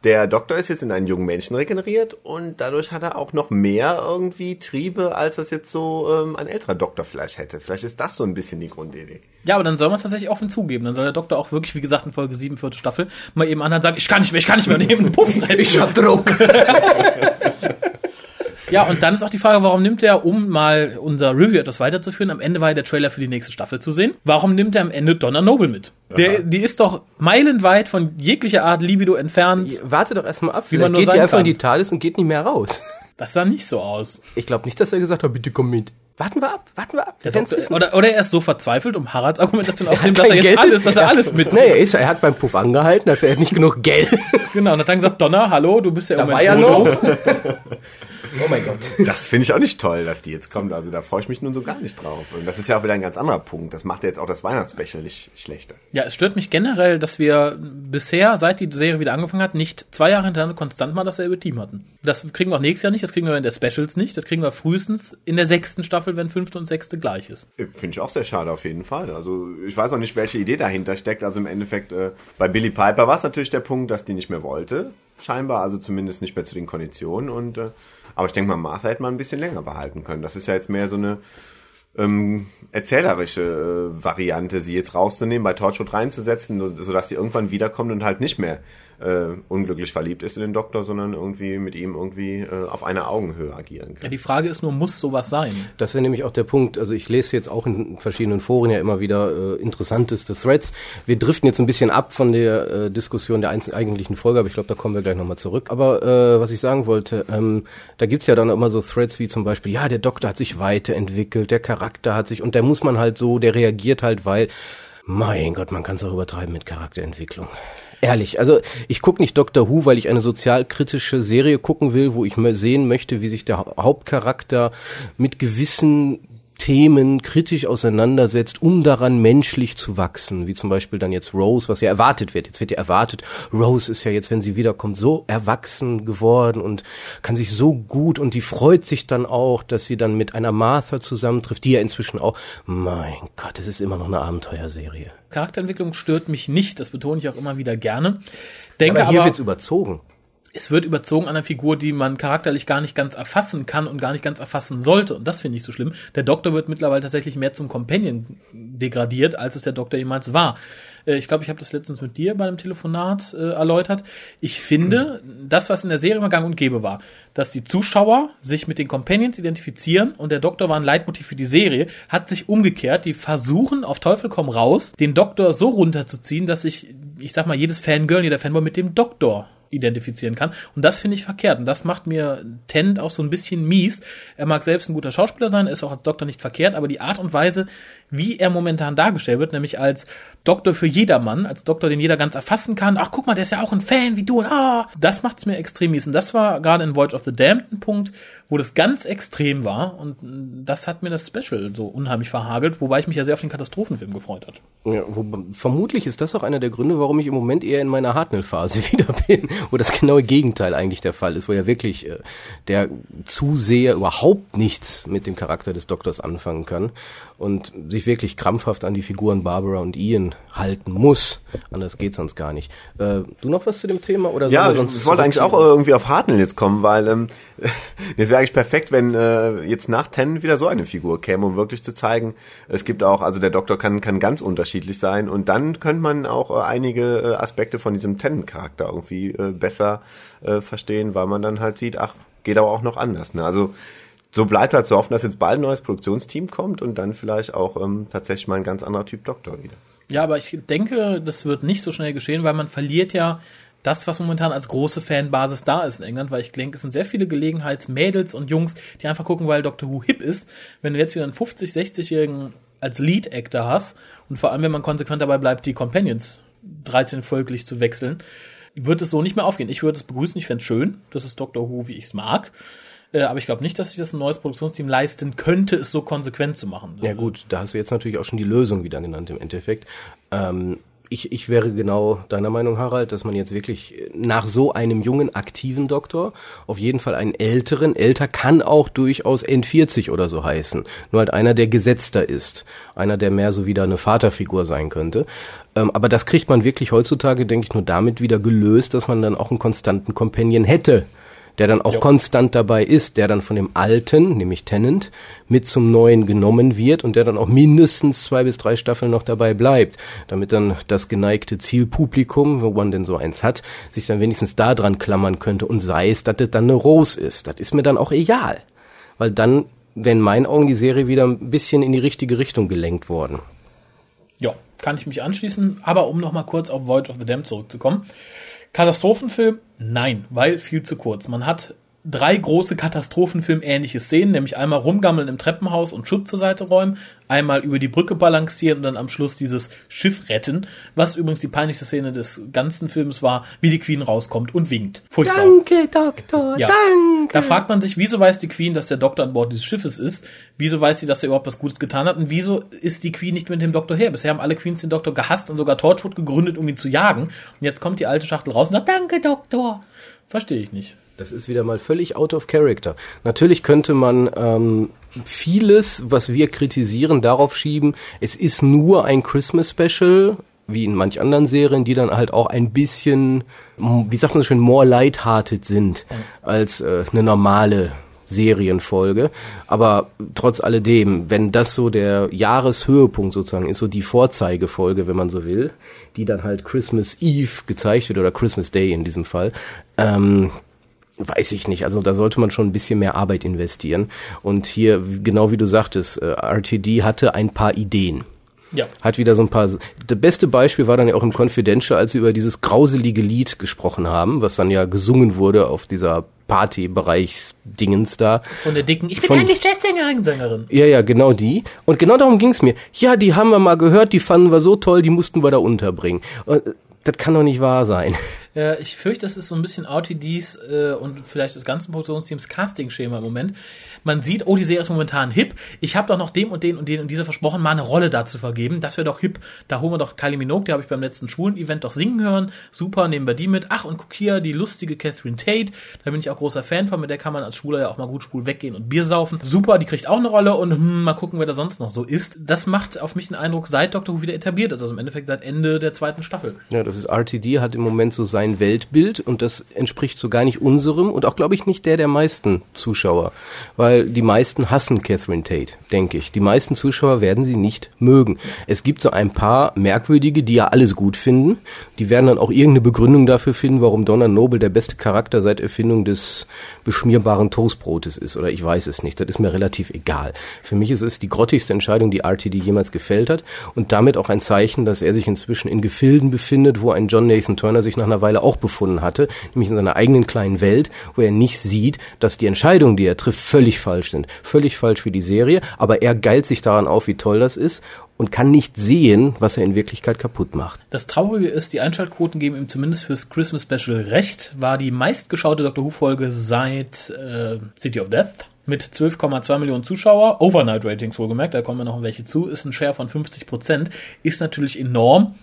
der Doktor ist jetzt in einen jungen Menschen regeneriert und dadurch hat er auch noch mehr irgendwie Triebe, als das jetzt so ähm, ein älterer Doktor vielleicht hätte. Vielleicht ist das so ein bisschen die Grundidee. Ja, aber dann soll man es tatsächlich offen zugeben. Dann soll der Doktor auch wirklich, wie gesagt, in Folge 7, vierte Staffel, mal eben anhören sagen, ich kann nicht mehr, ich kann nicht mehr nehmen, Puff. Ich hab Druck. Ja, und dann ist auch die Frage, warum nimmt er, um mal unser Review etwas weiterzuführen, am Ende war ja der Trailer für die nächste Staffel zu sehen, warum nimmt er am Ende Donna Noble mit? Der, die ist doch meilenweit von jeglicher Art Libido entfernt. Warte doch erstmal ab, Wie man nur geht die einfach kann. in die TARDIS und geht nicht mehr raus. Das sah nicht so aus. Ich glaube nicht, dass er gesagt hat, bitte komm mit. Warten wir ab, warten wir ab. Wir Der Doktor, oder, oder er ist so verzweifelt, um Haralds Argumentation aufzunehmen, dass er jetzt Geld. alles, dass er alles mit. Nee, er, ist, er hat beim Puff angehalten, dafür hat er nicht genug Geld. Genau, und hat dann gesagt, Donna, hallo, du bist ja Da im war ja Moment noch. Oh mein Gott. Das finde ich auch nicht toll, dass die jetzt kommt. Also da freue ich mich nun so gar nicht drauf. Und das ist ja auch wieder ein ganz anderer Punkt. Das macht ja jetzt auch das Weihnachtsspecial nicht schlechter. Ja, es stört mich generell, dass wir bisher, seit die Serie wieder angefangen hat, nicht zwei Jahre hintereinander konstant mal dasselbe Team hatten. Das kriegen wir auch nächstes Jahr nicht, das kriegen wir in der Specials nicht, das kriegen wir frühestens in der sechsten Staffel, wenn fünfte und sechste gleich ist. Äh, Finde ich auch sehr schade auf jeden Fall. Also ich weiß auch nicht, welche Idee dahinter steckt. Also im Endeffekt, äh, bei Billy Piper war es natürlich der Punkt, dass die nicht mehr wollte, scheinbar, also zumindest nicht mehr zu den Konditionen. Und äh, aber ich denke mal, Martha hätte man ein bisschen länger behalten können. Das ist ja jetzt mehr so eine ähm, erzählerische äh, Variante, sie jetzt rauszunehmen, bei Torchwood reinzusetzen, nur- sodass sie irgendwann wiederkommt und halt nicht mehr äh, unglücklich verliebt ist in den Doktor, sondern irgendwie mit ihm irgendwie äh, auf einer Augenhöhe agieren Ja, kann. die Frage ist nur, muss sowas sein? Das wäre nämlich auch der Punkt. Also ich lese jetzt auch in verschiedenen Foren ja immer wieder äh, interessanteste Threads. Wir driften jetzt ein bisschen ab von der äh, Diskussion der einzelnen eigentlichen Folge, aber ich glaube, da kommen wir gleich nochmal zurück. Aber äh, was ich sagen wollte, ähm, da gibt's ja dann immer so Threads wie zum Beispiel, ja, der Doktor hat sich weiterentwickelt, der Charakter hat sich, und der muss man halt so, der reagiert halt, weil, mein Gott, man kann es auch übertreiben mit Charakterentwicklung. Ehrlich, also ich gucke nicht Doctor Who, weil ich eine sozialkritische Serie gucken will, wo ich mal sehen möchte, wie sich der Hau- Hauptcharakter mit gewissen Themen kritisch auseinandersetzt, um daran menschlich zu wachsen, wie zum Beispiel dann jetzt Rose, was ja erwartet wird. Jetzt wird ja erwartet, Rose ist ja jetzt, wenn sie wiederkommt, so erwachsen geworden und kann sich so gut und die freut sich dann auch, dass sie dann mit einer Martha zusammentrifft, die ja inzwischen auch, mein Gott, es ist immer noch eine Abenteuerserie. Charakterentwicklung stört mich nicht, das betone ich auch immer wieder gerne. Denke Aber hier aber, wird's überzogen. Es wird überzogen an einer Figur, die man charakterlich gar nicht ganz erfassen kann und gar nicht ganz erfassen sollte. Und das finde ich so schlimm. Der Doktor wird mittlerweile tatsächlich mehr zum Companion degradiert, als es der Doktor jemals war. Äh, Ich glaube, ich habe das letztens mit dir bei einem Telefonat äh, erläutert. Ich finde, das, was in der Serie immer gang und gäbe war, dass die Zuschauer sich mit den Companions identifizieren und der Doktor war ein Leitmotiv für die Serie, hat sich umgekehrt. Die versuchen auf Teufel komm raus, den Doktor so runterzuziehen, dass sich, ich sag mal, jedes Fangirl, jeder Fanboy mit dem Doktor identifizieren kann. Und das finde ich verkehrt. Und das macht mir Tennant auch so ein bisschen mies. Er mag selbst ein guter Schauspieler sein, ist auch als Doktor nicht verkehrt, aber die Art und Weise, wie er momentan dargestellt wird, nämlich als Doktor für jedermann, als Doktor, den jeder ganz erfassen kann. Ach, guck mal, der ist ja auch ein Fan wie du. Und, ah, das macht's mir extrem mies. Und das war gerade in Voyage of the Damned ein Punkt, wo das ganz extrem war. Und das hat mir das Special so unheimlich verhagelt, wobei ich mich ja sehr auf den Katastrophenfilm gefreut hat. Ja, wo, vermutlich ist das auch einer der Gründe, warum ich im Moment eher in meiner Hartnell-Phase wieder bin, wo das genaue Gegenteil eigentlich der Fall ist, wo ja wirklich äh, der Zuseher überhaupt nichts mit dem Charakter des Doktors anfangen kann und sich wirklich krampfhaft an die Figuren Barbara und Ian halten muss. Anders geht sonst gar nicht. Äh, du noch was zu dem Thema oder Ja, ich, sonst ich wollte eigentlich auch irgendwie auf Hartnell jetzt kommen, weil ähm, jetzt wäre eigentlich perfekt, wenn äh, jetzt nach Ten wieder so eine Figur käme, um wirklich zu zeigen, es gibt auch, also der Doktor kann kann ganz unterschiedlich sein und dann könnte man auch äh, einige äh, Aspekte von diesem Ten-Charakter irgendwie äh, besser äh, verstehen, weil man dann halt sieht, ach, geht aber auch noch anders. Ne? Also so bleibt halt zu hoffen, dass jetzt bald ein neues Produktionsteam kommt und dann vielleicht auch ähm, tatsächlich mal ein ganz anderer Typ Doktor wieder. Ja, aber ich denke, das wird nicht so schnell geschehen, weil man verliert ja das, was momentan als große Fanbasis da ist in England, weil ich denke, es sind sehr viele Gelegenheitsmädels und Jungs, die einfach gucken, weil Doctor Who hip ist. Wenn du jetzt wieder einen 50-, 60-Jährigen als Lead-Actor hast und vor allem, wenn man konsequent dabei bleibt, die Companions 13 folglich zu wechseln, wird es so nicht mehr aufgehen. Ich würde es begrüßen, ich fände es schön. Das ist Doctor Who, wie ich es mag. Äh, aber ich glaube nicht, dass sich das ein neues Produktionsteam leisten könnte, es so konsequent zu machen. Ja gut, da hast du jetzt natürlich auch schon die Lösung wieder genannt im Endeffekt. Ähm, ich, ich wäre genau deiner Meinung, Harald, dass man jetzt wirklich nach so einem jungen, aktiven Doktor auf jeden Fall einen älteren, älter kann auch durchaus N40 oder so heißen. Nur halt einer, der gesetzter ist. Einer, der mehr so wieder eine Vaterfigur sein könnte. Ähm, aber das kriegt man wirklich heutzutage, denke ich, nur damit wieder gelöst, dass man dann auch einen konstanten Companion hätte der dann auch Jo. konstant dabei ist, der dann von dem alten, nämlich Tennant, mit zum neuen genommen wird und der dann auch mindestens zwei bis drei Staffeln noch dabei bleibt, damit dann das geneigte Zielpublikum, wo man denn so eins hat, sich dann wenigstens da dran klammern könnte und sei es, dass das dann eine Rose ist. Das ist mir dann auch egal. Weil dann wäre in meinen Augen die Serie wieder ein bisschen in die richtige Richtung gelenkt worden. Ja, kann ich mich anschließen. Aber um nochmal kurz auf Void of the Dam zurückzukommen. Katastrophenfilm? Nein, weil viel zu kurz. Man hat drei große Katastrophenfilm-ähnliche Szenen, nämlich einmal rumgammeln im Treppenhaus und Schutz zur Seite räumen, einmal über die Brücke balancieren und dann am Schluss dieses Schiff retten, was übrigens die peinlichste Szene des ganzen Films war, wie die Queen rauskommt und winkt. Furchtbar. Doktor, Ja. Da fragt man sich, wieso weiß die Queen, dass der Doktor an Bord dieses Schiffes ist? Wieso weiß sie, dass er überhaupt was Gutes getan hat? Und wieso ist die Queen nicht mit dem Doktor her? Bisher haben alle Queens den Doktor gehasst und sogar Torchwood gegründet, um ihn zu jagen. Und jetzt kommt die alte Schachtel raus und sagt, danke, Doktor. Verstehe ich nicht. Das ist wieder mal völlig out of character. Natürlich könnte man ähm, vieles, was wir kritisieren, darauf schieben, es ist nur ein Christmas Special, wie in manch anderen Serien, die dann halt auch ein bisschen, wie sagt man so schön, more lighthearted sind als äh, eine normale Serienfolge. Aber trotz alledem, wenn das so der Jahreshöhepunkt sozusagen ist, so die Vorzeigefolge, wenn man so will, die dann halt Christmas Eve gezeigt wird oder Christmas Day in diesem Fall, ähm, Weiß ich nicht. Also da sollte man schon ein bisschen mehr Arbeit investieren. Und hier, genau wie du sagtest, äh, RTD hatte ein paar Ideen. Ja. Hat wieder so ein paar. Das beste Beispiel war dann ja auch im Confidential, als sie über dieses grauselige Lied gesprochen haben, was dann ja gesungen wurde auf dieser Partybereichsdingens da. Von der dicken, ich bin Von- eigentlich Jazzsängerin, Sängerin. Ja, ja, genau die. Und genau darum ging's mir. Ja, die haben wir mal gehört, die fanden wir so toll, die mussten wir da unterbringen. Und, äh, das kann doch nicht wahr sein. Äh, ich fürchte, das ist so ein bisschen RTDs äh, und vielleicht des ganzen Produktionsteams Casting-Schema im Moment. Man sieht, oh, die Serie ist momentan hip. Ich habe doch noch dem und den und den und dieser versprochen, mal eine Rolle da zu vergeben. Das wäre doch hip. Da holen wir doch Kylie Minogue, die habe ich beim letzten Schwulen-Event doch singen hören. Super, nehmen wir die mit. Ach, und guck hier, die lustige Catherine Tate. Da bin ich auch großer Fan von. Mit der kann man als Schwuler ja auch mal gut schwul weggehen und Bier saufen. Super, die kriegt auch eine Rolle und hm, mal gucken, wer da sonst noch so ist. Das macht auf mich den Eindruck, seit Doctor Who wieder etabliert ist. Also im Endeffekt seit Ende der zweiten Staffel. Ja, das ist RTD, hat im Moment so sein Weltbild und das entspricht so gar nicht unserem und auch, glaube ich, nicht der der meisten Zuschauer. Weil die meisten hassen Catherine Tate, denke ich. Die meisten Zuschauer werden sie nicht mögen. Es gibt so ein paar Merkwürdige, die ja alles gut finden. Die werden dann auch irgendeine Begründung dafür finden, warum Donna Noble der beste Charakter seit Erfindung des beschmierbaren Toastbrotes ist. Oder ich weiß es nicht. Das ist mir relativ egal. Für mich ist es die grottigste Entscheidung, die RTD jemals gefällt hat und damit auch ein Zeichen, dass er sich inzwischen in Gefilden befindet, wo ein John Nathan Turner sich nach einer Weile auch befunden hatte, nämlich in seiner eigenen kleinen Welt, wo er nicht sieht, dass die Entscheidungen, die er trifft, völlig falsch sind. Völlig falsch für die Serie, aber er geilt sich daran auf, wie toll das ist und kann nicht sehen, was er in Wirklichkeit kaputt macht. Das Traurige ist, die Einschaltquoten geben ihm zumindest fürs Christmas Special recht. War die meistgeschaute Doctor Who-Folge seit äh, City of Death mit 12,2 Millionen Zuschauer. Overnight Ratings wohlgemerkt, da kommen ja noch welche zu. Ist ein Share von 50 Prozent. Ist natürlich enorm.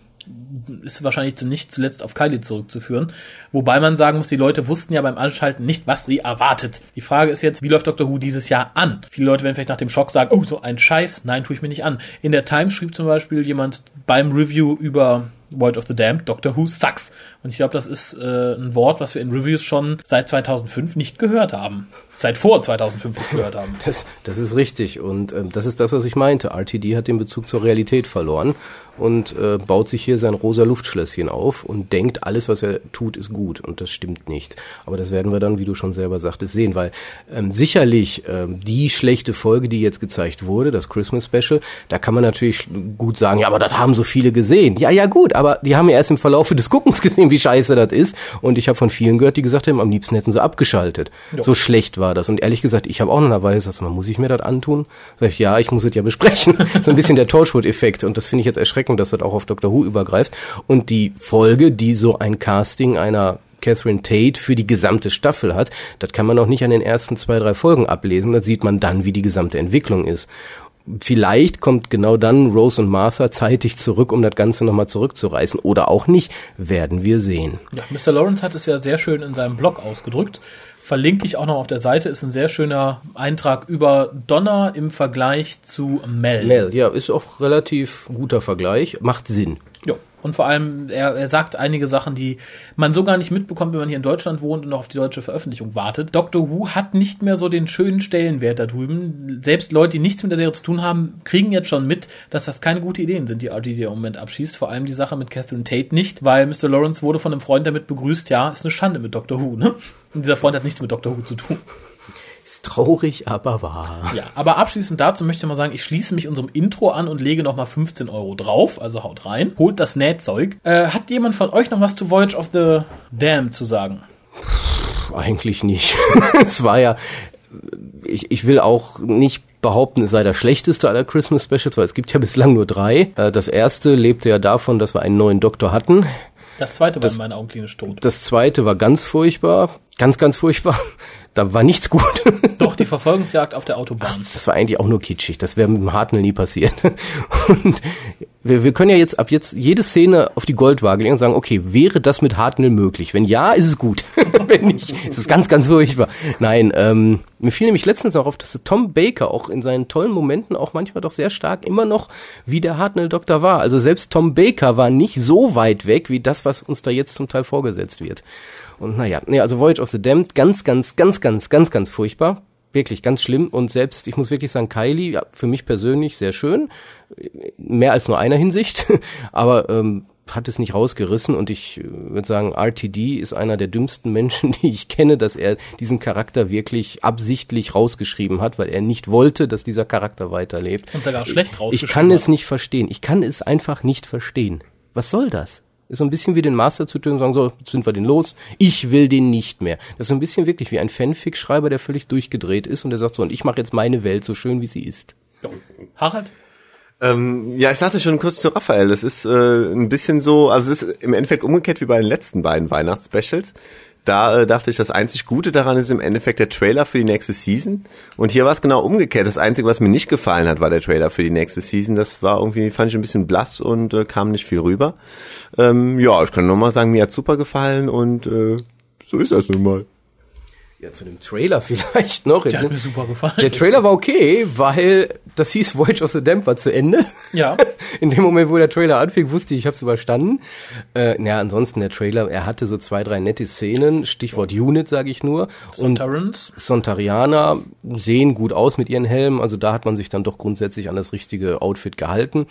Ist wahrscheinlich nicht zuletzt auf Kylie zurückzuführen. Wobei man sagen muss, die Leute wussten ja beim Anschalten nicht, was sie erwartet. Die Frage ist jetzt, wie läuft Doctor Who dieses Jahr an? Viele Leute werden vielleicht nach dem Schock sagen, oh, so ein Scheiß. Nein, tue ich mir nicht an. In der Times schrieb zum Beispiel jemand beim Review über Void of the Damned, Doctor Who sucks. Und ich glaube, das ist äh, ein Wort, was wir in Reviews schon seit 2005 nicht gehört haben. Seit vor 2005 nicht gehört haben. Das, das ist richtig und ähm, das ist das, was ich meinte. RTD hat den Bezug zur Realität verloren und äh, baut sich hier sein rosa Luftschlösschen auf und denkt, alles, was er tut, ist gut und das stimmt nicht. Aber das werden wir dann, wie du schon selber sagtest, sehen, weil ähm, sicherlich ähm, die schlechte Folge, die jetzt gezeigt wurde, das Christmas Special, da kann man natürlich gut sagen, ja, aber das haben so viele gesehen. Ja, ja, gut, aber die haben ja erst im Verlaufe des Guckens gesehen, wie scheiße das ist und ich habe von vielen gehört, die gesagt haben, am liebsten hätten sie abgeschaltet. So schlecht war das und ehrlich gesagt, ich habe auch noch eine Weile gesagt, muss ich mir das antun? Sag ich, ja, ich muss es ja besprechen. so ein bisschen der Torchwood-Effekt und das finde ich jetzt erschreckend, dass das auch auf Dr. Who übergreift. Und die Folge, die so ein Casting einer Catherine Tate für die gesamte Staffel hat, das kann man auch nicht an den ersten zwei, drei Folgen ablesen. Das sieht man dann, wie die gesamte Entwicklung ist. Vielleicht kommt genau dann Rose und Martha zeitig zurück, um das Ganze nochmal zurückzureißen. Oder auch nicht, werden wir sehen. Ja, Mr. Lawrence hat es ja sehr schön in seinem Blog ausgedrückt. Verlinke ich auch noch auf der Seite, ist ein sehr schöner Eintrag über Donna im Vergleich zu Mel. Mel, ja, ist auch relativ guter Vergleich, macht Sinn. Und vor allem, er, er sagt einige Sachen, die man so gar nicht mitbekommt, wenn man hier in Deutschland wohnt und noch auf die deutsche Veröffentlichung wartet. Doctor Who hat nicht mehr so den schönen Stellenwert da drüben. Selbst Leute, die nichts mit der Serie zu tun haben, kriegen jetzt schon mit, dass das keine gute Ideen sind, die RTD im Moment abschießt. Vor allem die Sache mit Catherine Tate nicht, weil Mr. Lawrence wurde von einem Freund damit begrüßt, ja, ist eine Schande mit Doctor Who, ne? Und dieser Freund hat nichts mit Doctor Who zu tun. Ist traurig, aber wahr. Ja, aber abschließend dazu möchte ich mal sagen, ich schließe mich unserem Intro an und lege nochmal 15 Euro drauf, also haut rein, holt das Nähzeug. Äh, hat jemand von euch noch was zu Voyage of the Damned zu sagen? Eigentlich nicht. es war ja, ich, ich will auch nicht behaupten, es sei das schlechteste aller Christmas Specials, weil es gibt ja bislang nur drei. Äh, Das erste lebte ja davon, dass wir einen neuen Doktor hatten. Das zweite war in meinen Augen klinisch tot. Das zweite war ganz furchtbar. Ganz, ganz furchtbar. Da war nichts gut. Doch, die Verfolgungsjagd auf der Autobahn. Das war eigentlich auch nur kitschig. Das wäre mit dem Hartnell nie passiert. Und wir, wir können ja jetzt ab jetzt jede Szene auf die Goldwaage legen und sagen, okay, wäre das mit Hartnell möglich? Wenn ja, ist es gut. Wenn nicht, ist es ganz, ganz furchtbar. Nein, ähm, mir fiel nämlich letztens auch auf, dass Tom Baker auch in seinen tollen Momenten auch manchmal doch sehr stark immer noch wie der Hartnell-Doktor war. Also selbst Tom Baker war nicht so weit weg wie das, was uns da jetzt zum Teil vorgesetzt wird. Und naja, nee, also Voyage of the Damned, ganz, ganz, ganz, ganz, ganz, ganz furchtbar. Wirklich ganz schlimm. Und selbst, ich muss wirklich sagen, Kylie, ja, für mich persönlich sehr schön. Mehr als nur einer Hinsicht. Aber ähm, hat es nicht rausgerissen und ich äh, würde sagen, RTD ist einer der dümmsten Menschen, die ich kenne, dass er diesen Charakter wirklich absichtlich rausgeschrieben hat, weil er nicht wollte, dass dieser Charakter weiterlebt. Und sogar schlecht Ich rausgeschrieben kann es hat. nicht verstehen. Ich kann es einfach nicht verstehen. Was soll das? Ist so ein bisschen wie den Master zu und sagen, so, jetzt sind wir den los. Ich will den nicht mehr. Das ist so ein bisschen wirklich wie ein Fanfic-Schreiber, der völlig durchgedreht ist und der sagt so, und ich mache jetzt meine Welt so schön, wie sie ist. Harald? Ähm, ja, ich sagte schon kurz zu Raphael, es ist äh, ein bisschen so, also es ist im Endeffekt umgekehrt wie bei den letzten beiden Weihnachtsspecials. Da äh, dachte ich, das einzig Gute daran ist im Endeffekt der Trailer für die nächste Season. Und hier war es genau umgekehrt. Das Einzige, was mir nicht gefallen hat, war der Trailer für die nächste Season. Das war irgendwie, fand ich ein bisschen blass und äh, kam nicht viel rüber. Ähm, ja, ich kann nur mal sagen, mir hat super gefallen und äh, so ist das nun mal. Ja, zu dem Trailer vielleicht noch. Jetzt Der hat mir super gefallen. der Trailer war okay, weil das hieß Voyage of the Damned war zu Ende. Ja. In dem Moment, wo der Trailer anfing, wusste ich, ich habe es überstanden. Äh, naja, ansonsten der Trailer, er hatte so zwei, drei nette Szenen. Stichwort Unit, sage ich nur. Und Sontarans. Sontarianer sehen gut aus mit ihren Helmen, also da hat man sich dann doch grundsätzlich an das richtige Outfit gehalten.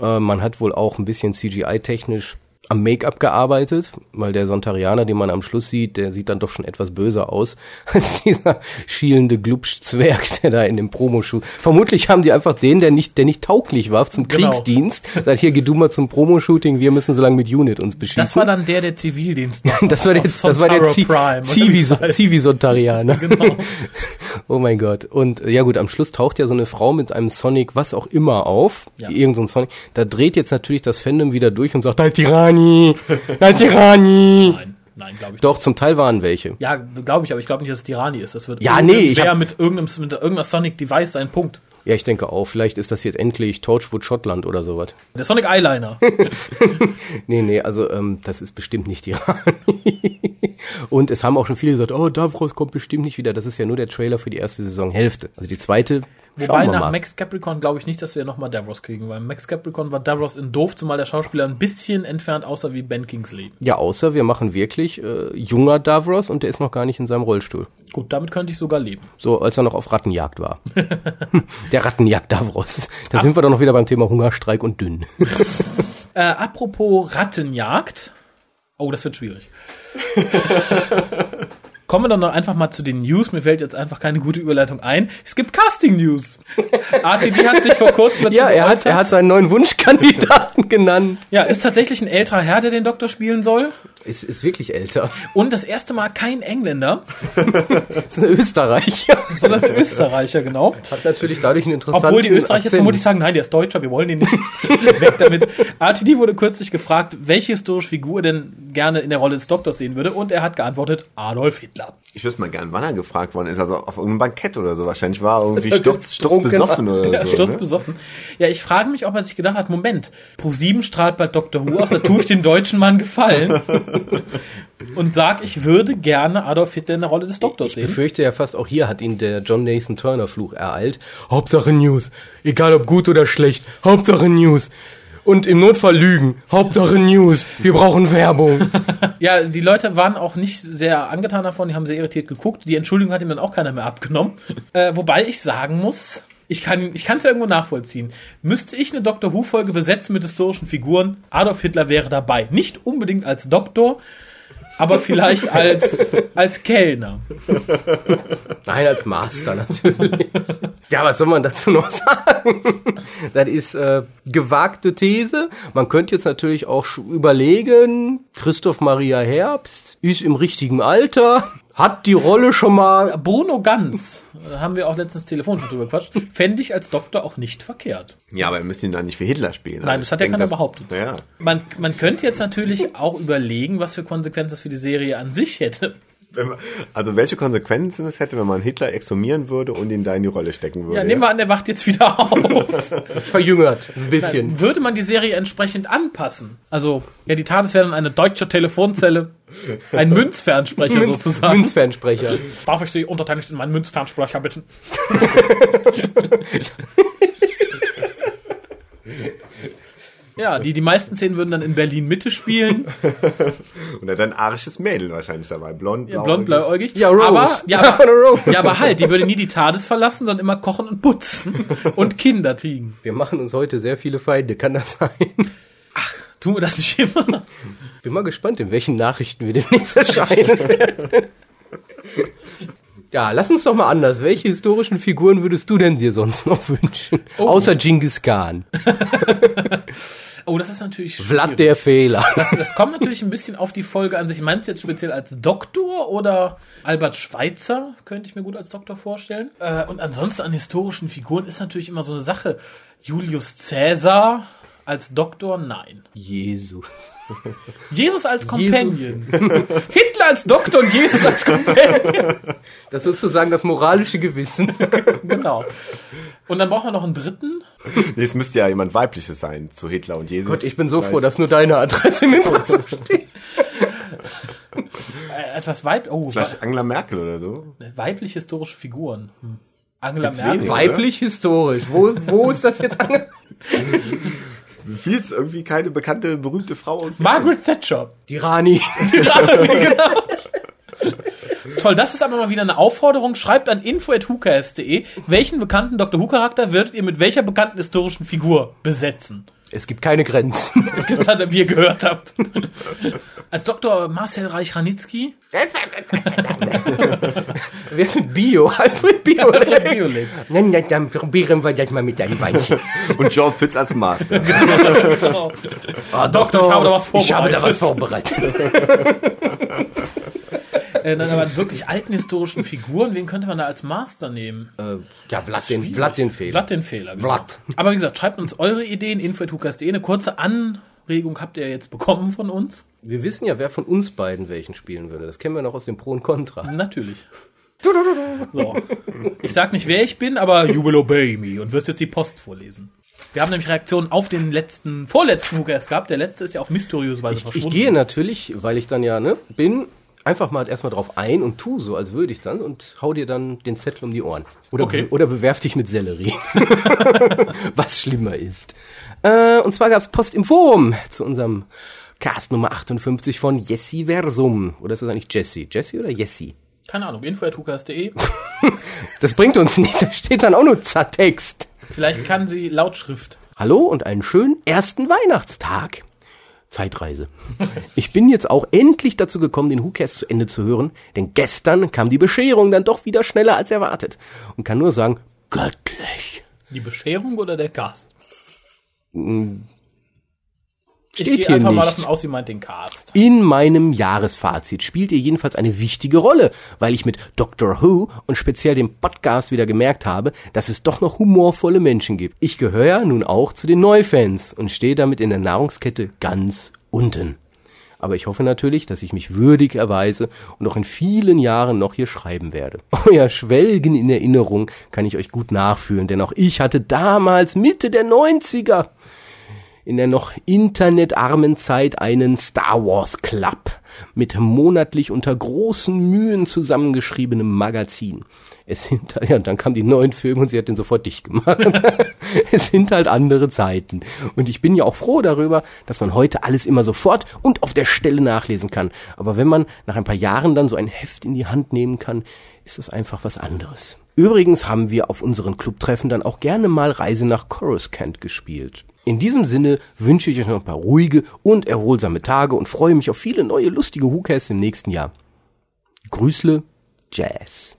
Äh, man hat wohl auch ein bisschen CGI-technisch am Make-up gearbeitet, weil der Sontarianer, den man am Schluss sieht, der sieht dann doch schon etwas böser aus als dieser schielende Glubsch-Zwerg, der da in dem Promoshoot. Vermutlich haben die einfach den, der nicht, der nicht tauglich war zum Genau. Kriegsdienst, sagt hier, geh du mal zum Promoshooting, wir müssen so lange mit Unit uns beschießen. Das war dann der, der Zivildienst. Das war der, das war der Zivi. Zivi-Sontarianer. Genau. Oh mein Gott. Und äh, ja gut, am Schluss taucht ja so eine Frau mit einem Sonic, was auch immer, auf. Ja. Irgend so ein Sonic. Da dreht jetzt natürlich das Fandom wieder durch und sagt, Tirani, Tirani. Nein, nein, glaube ich Doch, zum Teil waren welche. Ja, glaube ich, aber ich glaube nicht, dass es Tirani ist. Das wird Ja, nee, ich hab- mit irgendeinem, mit irgendeiner Sonic Device sein Punkt. Ja, ich denke auch. Vielleicht ist das jetzt endlich Torchwood Schottland oder sowas. Der Sonic Eyeliner. Nee, nee, also ähm, das ist bestimmt nicht Tirani. und es haben auch schon viele gesagt, oh, Davros kommt bestimmt nicht wieder. Das ist ja nur der Trailer für die erste Saisonhälfte. Also die zweite, Wobei nach mal. Max Capricorn glaube ich nicht, dass wir nochmal Davros kriegen, weil Max Capricorn war Davros in doof, zumal der Schauspieler ein bisschen entfernt aussah wie Ben Kingsley. Ja, außer wir machen wirklich äh, junger Davros und der ist noch gar nicht in seinem Rollstuhl. Gut, damit könnte ich sogar leben. So, als er noch auf Rattenjagd war. der Rattenjagd Davros. Da sind wir doch noch wieder beim Thema Hungerstreik und dünn. Äh, apropos Rattenjagd. Oh, das wird schwierig. Kommen wir doch noch einfach mal zu den News. Mir fällt jetzt einfach keine gute Überleitung ein. Es gibt Casting-News. RTD hat sich vor kurzem dazu ja, er hat, er hat seinen neuen Wunschkandidaten genannt. ja, ist tatsächlich ein älterer Herr, der den Doktor spielen soll. Ist, ist wirklich älter. Und das erste Mal kein Engländer, Ist ein Österreicher. sondern ein Österreicher, genau. Hat natürlich dadurch einen interessanten Obwohl die Österreicher jetzt Akzent. vermutlich sagen, nein, der ist Deutscher, wir wollen ihn nicht. Weg damit. RTD wurde kürzlich gefragt, welche historische Figur er denn gerne in der Rolle des Doktors sehen würde. Und er hat geantwortet, Adolf Hitler. Ich wüsste mal gern, wann er gefragt worden ist. Also auf irgendeinem Bankett oder so. Wahrscheinlich war er irgendwie Also sturz, sturzbesoffen oder Ja, so. Sturz ne? Ja, ich frage mich, ob er sich gedacht hat, Moment, Pro7 strahlt bald Dr. Who aus, da tue ich dem deutschen Mann gefallen. Und sag, ich würde gerne Adolf Hitler in der Rolle des Doktors Ich sehen. befürchte ja fast, auch hier hat ihn der John Nathan Turner Fluch ereilt. Hauptsache News. Egal ob gut oder schlecht. Hauptsache News. Und im Notfall lügen. Hauptsache News. Wir brauchen Werbung. Ja, die Leute waren auch nicht sehr angetan davon, die haben sehr irritiert geguckt. Die Entschuldigung hat ihm dann auch keiner mehr abgenommen. Äh, wobei ich sagen muss, ich kann ich kann es ja irgendwo nachvollziehen. Müsste ich eine Doctor Who Folge besetzen mit historischen Figuren, Adolf Hitler wäre dabei. Nicht unbedingt als Doktor, aber vielleicht als als Kellner. Nein, als Master natürlich. Ja, was soll man dazu noch sagen? Das ist äh, gewagte These. Man könnte jetzt natürlich auch überlegen, Christoph Maria Herbst ist im richtigen Alter, hat die Rolle schon mal Bruno Ganz, haben wir auch letztens Telefon schon drüber gequatscht, fände ich als Doktor auch nicht verkehrt. Ja, aber wir müssen ihn dann nicht für Hitler spielen. Nein, das hat ja keiner das- behauptet. Ja. Man, man könnte jetzt natürlich auch überlegen, was für Konsequenzen das für die Serie an sich hätte. Wenn man, also welche Konsequenzen es hätte, wenn man Hitler exhumieren würde und ihn da in die Rolle stecken würde. Ja, nehmen wir an, der wacht jetzt wieder auf. verjüngert. Ein bisschen. Würde man die Serie entsprechend anpassen? Also, ja, die TARDIS wäre dann eine deutsche Telefonzelle, ein Münzfernsprecher sozusagen. Münzfernsprecher. Darf ich Sie unterteilig in meinen Münzfernsprecher bitten? ja, die, die meisten Szenen würden dann in Berlin Mitte spielen. Und er hat ein arisches Mädel wahrscheinlich dabei. Blond, Ja, blau. blond, blauäugig. Ja, Rose. Aber, ja, Ja, aber, ja, aber halt, die würde nie die TARDIS verlassen, sondern immer kochen und putzen und Kinder kriegen. Wir machen uns heute sehr viele Feinde, kann das sein? Tun wir das nicht immer? Bin mal gespannt, in welchen Nachrichten wir demnächst erscheinen werden. Ja, lass uns doch mal anders. Welche historischen Figuren würdest du denn dir sonst noch wünschen? Außer Genghis Khan. Oh, das ist natürlich Vlad der schwierig. Fehler. Das, das kommt natürlich ein bisschen auf die Folge an sich. Meinst du jetzt speziell als Doktor oder Albert Schweitzer? Könnte ich mir gut als Doktor vorstellen. Äh, und ansonsten an historischen Figuren ist natürlich immer so eine Sache. Julius Caesar als Doktor? Nein. Jesus. Jesus als Companion. Hitler als Doktor und Jesus als Companion. Das ist sozusagen das moralische Gewissen. genau. Und dann brauchen wir noch einen dritten. Nee, es müsste ja jemand weibliches sein zu Hitler und Jesus. Gott, ich bin so Vielleicht- froh, dass nur deine Adresse im Impressum steht. Äh, etwas weib oh, Vielleicht Angela Merkel oder so. weiblich historische Figuren. Hm. Angela Gibt's Merkel. wenige. Weiblich historisch. Wo, wo ist das jetzt ange Viel's irgendwie keine bekannte, berühmte Frau. Und Margaret Thatcher. Die Rani. genau. Toll, das ist aber mal wieder eine Aufforderung. Schreibt an info.hucast.de, welchen bekannten Dr. Who-Charakter würdet ihr mit welcher bekannten historischen Figur besetzen? Es gibt keine Grenzen. Es gibt halt, wie ihr gehört habt. Als Dr. Marcel Reich-Ranitzky. Ist mit Bio? Alfred Bio. Alfred Biolek. Nein, nein, dann probieren wir das mal mit deinem Weinchen. Und Joe Pitts als Master. Genau. Ah, Doktor, ich habe da was Ich habe da was vorbereitet. Äh, nein, aber wirklich alten historischen Figuren, wen könnte man da als Master nehmen? äh, ja, Vlad den, Vlad den Fehler. Vlad den Fehler. genau. Vlad. Aber wie gesagt, schreibt uns eure Ideen, info.hucast.de. Eine kurze Anregung habt ihr jetzt bekommen von uns. Wir wissen ja, wer von uns beiden welchen spielen würde. Das kennen wir noch aus dem Pro und Contra. Natürlich. So. Ich sag nicht, wer ich bin, aber you will obey me und wirst jetzt die Post vorlesen. Wir haben nämlich Reaktionen auf den letzten, vorletzten Hookers gehabt. Der letzte ist ja auf mysteriöse Weise Ich verschwunden. gehe natürlich, weil ich dann ja ne, bin, einfach mal erstmal drauf ein und tu so, als würde ich dann und hau dir dann den Zettel um die Ohren. Oder, Okay. oder bewerf dich mit Sellerie. Was schlimmer ist. Äh, und zwar gab's Post im Forum zu unserem Cast Nummer 58 von Jessie Versum. Oder ist das eigentlich Jessie? Jessie oder Jessie? Keine Ahnung, info.hukas.de. Das bringt uns nicht, da steht dann auch nur Zattext. Vielleicht kann sie Lautschrift. Hallo und einen schönen ersten Weihnachtstag. Zeitreise. Ich bin jetzt auch endlich dazu gekommen, den WhoCast zu Ende zu hören, denn gestern kam die Bescherung dann doch wieder schneller als erwartet und kann nur sagen, göttlich. Die Bescherung oder der Cast? Ich Steht gehe hier einfach mal nicht. davon aus, sie meint den Cast. In meinem Jahresfazit spielt ihr jedenfalls eine wichtige Rolle, weil ich mit Doctor Who und speziell dem Podcast wieder gemerkt habe, dass es doch noch humorvolle Menschen gibt. Ich gehöre ja nun auch zu den Neufans und stehe damit in der Nahrungskette ganz unten. Aber ich hoffe natürlich, dass ich mich würdig erweise und auch in vielen Jahren noch hier schreiben werde. Euer Schwelgen in Erinnerung kann ich euch gut nachfühlen, denn auch ich hatte damals Mitte der 90er in der noch internetarmen Zeit einen Star Wars Club mit monatlich unter großen Mühen zusammengeschriebenem Magazin. Es sind, ja, dann kamen die neuen Filme und sie hat den sofort dicht gemacht. es sind halt andere Zeiten. Und ich bin ja auch froh darüber, dass man heute alles immer sofort und auf der Stelle nachlesen kann. Aber wenn man nach ein paar Jahren dann so ein Heft in die Hand nehmen kann, ist das einfach was anderes. Übrigens haben wir auf unseren Clubtreffen dann auch gerne mal Reise nach Coruscant gespielt. In diesem Sinne wünsche ich euch noch ein paar ruhige und erholsame Tage und freue mich auf viele neue lustige Hookers im nächsten Jahr. Grüßle, Jazz.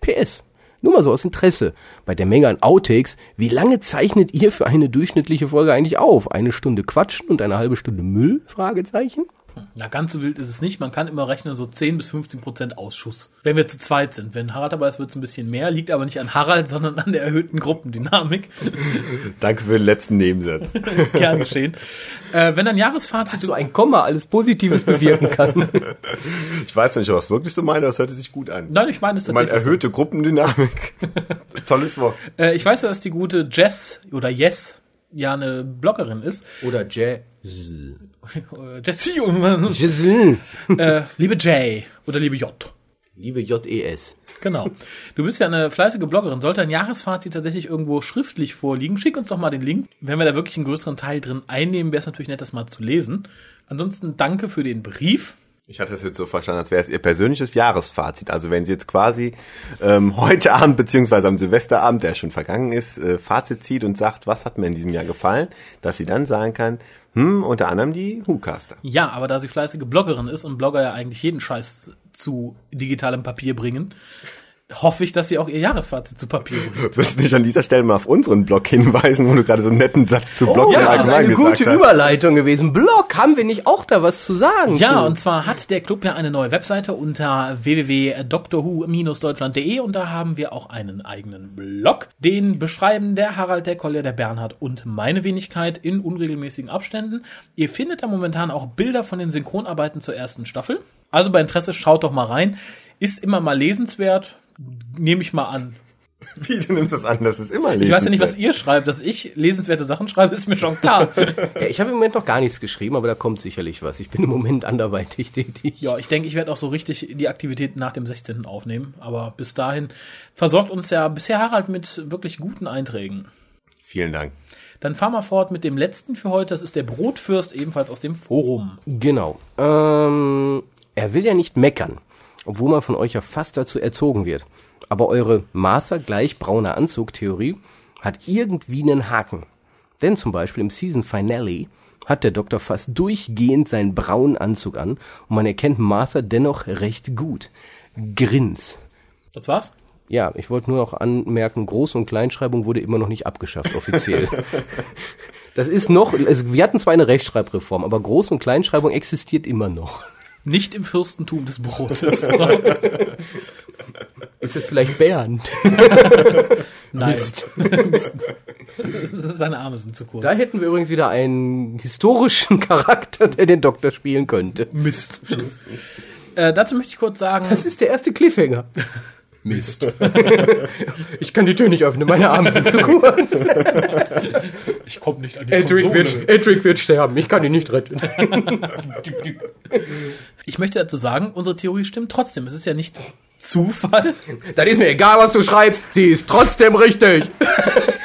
PS. Nur mal so aus Interesse. Bei der Menge an Outtakes, wie lange zeichnet ihr für eine durchschnittliche Folge eigentlich auf? Eine Stunde Quatschen und eine halbe Stunde Müll? Fragezeichen. Na, ganz so wild ist es nicht. Man kann immer rechnen, so 10 bis 15 Prozent Ausschuss. Wenn wir zu zweit sind. Wenn Harald dabei ist, wird es ein bisschen mehr. Liegt aber nicht an Harald, sondern an der erhöhten Gruppendynamik. Danke für den letzten Nebensatz. Gern geschehen. Äh, wenn ein Jahresfazit... So ein Komma alles Positives bewirken kann. Ich weiß nicht, ob ich es wirklich so meine, das hörte sich gut an. Nein, ich meine es Ich meine, tatsächlich. erhöhte Gruppendynamik. Tolles Wort. so. Äh, ich weiß ja, dass die gute Jess oder Yes ja eine Bloggerin ist. Oder Jazz. Äh, Jessie und Giselle. äh, liebe Jay oder liebe J. Liebe JES. Genau. Du bist ja eine fleißige Bloggerin. Sollte ein Jahresfazit tatsächlich irgendwo schriftlich vorliegen, schick uns doch mal den Link. Wenn wir da wirklich einen größeren Teil drin einnehmen, wäre es natürlich nett, das mal zu lesen. Ansonsten danke für den Brief. Ich hatte es jetzt so verstanden, als wäre es Ihr persönliches Jahresfazit. Also wenn Sie jetzt quasi ähm, heute Abend beziehungsweise am Silvesterabend, der schon vergangen ist, äh, Fazit zieht und sagt, was hat mir in diesem Jahr gefallen, dass sie dann sagen kann, hm, unter anderem die Whocaster. Ja, aber da sie fleißige Bloggerin ist und Blogger ja eigentlich jeden Scheiß zu digitalem Papier bringen, hoffe ich, dass sie auch ihr Jahresfazit zu Papier bringt. Wirst du nicht an dieser Stelle mal auf unseren Blog hinweisen, wo du gerade so einen netten Satz zu Blogs Oh, ja, das ist eine gute hast. Überleitung gewesen. Blog, haben wir nicht auch da was zu sagen? Ja, zu? und zwar hat der Club ja eine neue Webseite unter www.doctorwho-deutschland.de und da haben wir auch einen eigenen Blog. Den beschreiben der Harald, der Kolja, der Bernhard und meine Wenigkeit in unregelmäßigen Abständen. Ihr findet da momentan auch Bilder von den Synchronarbeiten zur ersten Staffel. Also bei Interesse schaut doch mal rein. Ist immer mal lesenswert. Nehme ich mal an. Wie, du nimmst das an, das ist immer Ich weiß ja nicht, was ihr schreibt. Dass ich lesenswerte Sachen schreibe, ist mir schon klar. Ja, ich habe im Moment noch gar nichts geschrieben, aber da kommt sicherlich was. Ich bin im Moment anderweitig tätig. Ja, ich denke, ich werde auch so richtig die Aktivität nach dem 16. aufnehmen. Aber bis dahin versorgt uns ja bisher Harald mit wirklich guten Einträgen. Vielen Dank. Dann fahren wir fort mit dem letzten für heute. Das ist der Brotfürst, ebenfalls aus dem Forum. Genau. Ähm, er will ja nicht meckern, obwohl man von euch ja fast dazu erzogen wird. Aber eure Martha gleich brauner Anzug-Theorie hat irgendwie einen Haken. Denn zum Beispiel im Season Finale hat der Doktor fast durchgehend seinen braunen Anzug an und man erkennt Martha dennoch recht gut. Grins. Das war's? Ja, ich wollte nur noch anmerken, Groß- und Kleinschreibung wurde immer noch nicht abgeschafft, offiziell. Das ist noch, also wir hatten zwar eine Rechtschreibreform, aber Groß- und Kleinschreibung existiert immer noch. Nicht im Fürstentum des Brotes. Ist das vielleicht Bernd? Nein. Mist. Seine Arme sind zu kurz. Da hätten wir übrigens wieder einen historischen Charakter, der den Doktor spielen könnte. Mist. Äh, dazu möchte ich kurz sagen, Das ist der erste Cliffhanger. Mist. ich kann die Tür nicht öffnen, meine Arme sind zu kurz. Ich komme nicht an die Edric Konsole. wird, Edric wird sterben, ich kann ihn nicht retten. Ich möchte dazu sagen, unsere Theorie stimmt trotzdem. Es ist ja nicht Zufall. Dann ist mir egal, was du schreibst, sie ist trotzdem richtig.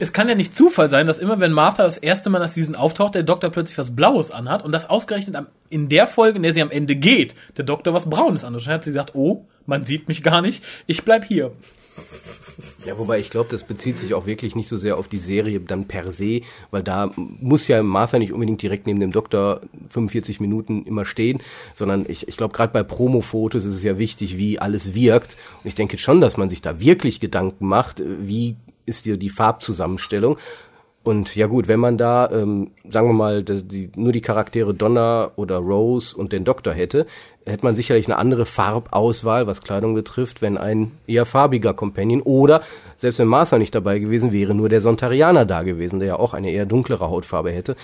Es kann ja nicht Zufall sein, dass immer wenn Martha das erste Mal nach Season auftaucht, der Doktor plötzlich was Blaues anhat und das ausgerechnet am, in der Folge, in der sie am Ende geht, der Doktor was Braunes anhat. Dann hat sie gesagt, oh, man sieht mich gar nicht, ich bleib hier. Ja, wobei ich glaube, das bezieht sich auch wirklich nicht so sehr auf die Serie dann per se, weil da muss ja Martha nicht unbedingt direkt neben dem Doktor 45 Minuten immer stehen, sondern ich, ich glaube, gerade bei Promo-Fotos ist es ja wichtig, wie alles wirkt. Und ich denke schon, dass man sich da wirklich Gedanken macht, wie ist die, die Farbzusammenstellung. Und ja gut, wenn man da, ähm, sagen wir mal, die, nur die Charaktere Donna oder Rose und den Doktor hätte, hätte man sicherlich eine andere Farbauswahl, was Kleidung betrifft, wenn ein eher farbiger Companion oder selbst wenn Martha nicht dabei gewesen wäre, nur der Sontarianer da gewesen, der ja auch eine eher dunklere Hautfarbe hätte.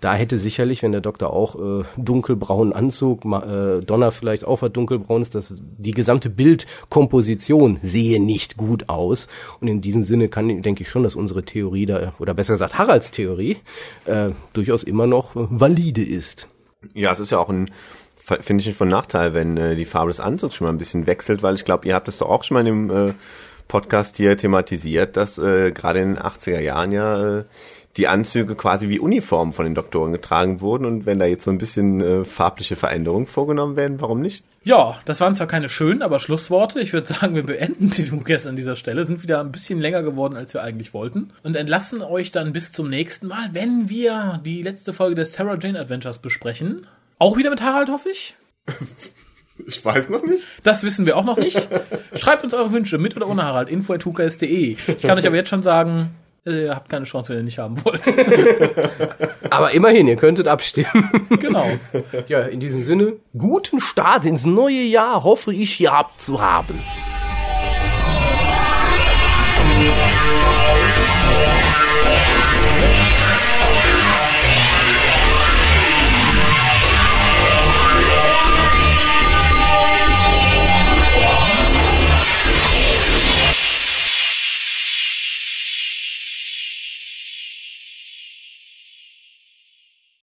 Da hätte sicherlich, wenn der Doktor auch äh, dunkelbraunen Anzug, äh, Donna vielleicht auch was dunkelbraunes, dass die gesamte Bildkomposition sehe nicht gut aus. Und in diesem Sinne kann, denke ich schon, dass unsere Theorie da, oder besser gesagt Haralds Theorie, äh, durchaus immer noch äh, valide ist. Ja, es ist ja auch ein, finde ich, von Nachteil, wenn äh, die Farbe des Anzugs schon mal ein bisschen wechselt, weil ich glaube, ihr habt das doch auch schon mal in dem äh, Podcast hier thematisiert, dass äh, gerade in den 80er Jahren ja äh, die Anzüge quasi wie Uniform von den Doktoren getragen wurden und wenn da jetzt so ein bisschen äh, farbliche Veränderungen vorgenommen werden, warum nicht? Ja, das waren zwar keine schönen, aber Schlussworte. Ich würde sagen, wir beenden die Dugas an dieser Stelle, sind wieder ein bisschen länger geworden, als wir eigentlich wollten und entlassen euch dann bis zum nächsten Mal, wenn wir die letzte Folge des Sarah Jane Adventures besprechen. Auch wieder mit Harald, hoffe ich. Ich weiß noch nicht. Das wissen wir auch noch nicht. Schreibt uns eure Wünsche mit oder ohne Harald. Info info.hukas.de. Ich kann euch aber jetzt schon sagen, äh, ihr habt keine Chance, wenn ihr nicht haben wollt. Aber immerhin, ihr könntet abstimmen. genau. Ja, in diesem Sinne, guten Start ins neue Jahr, hoffe ich, gehabt zu haben.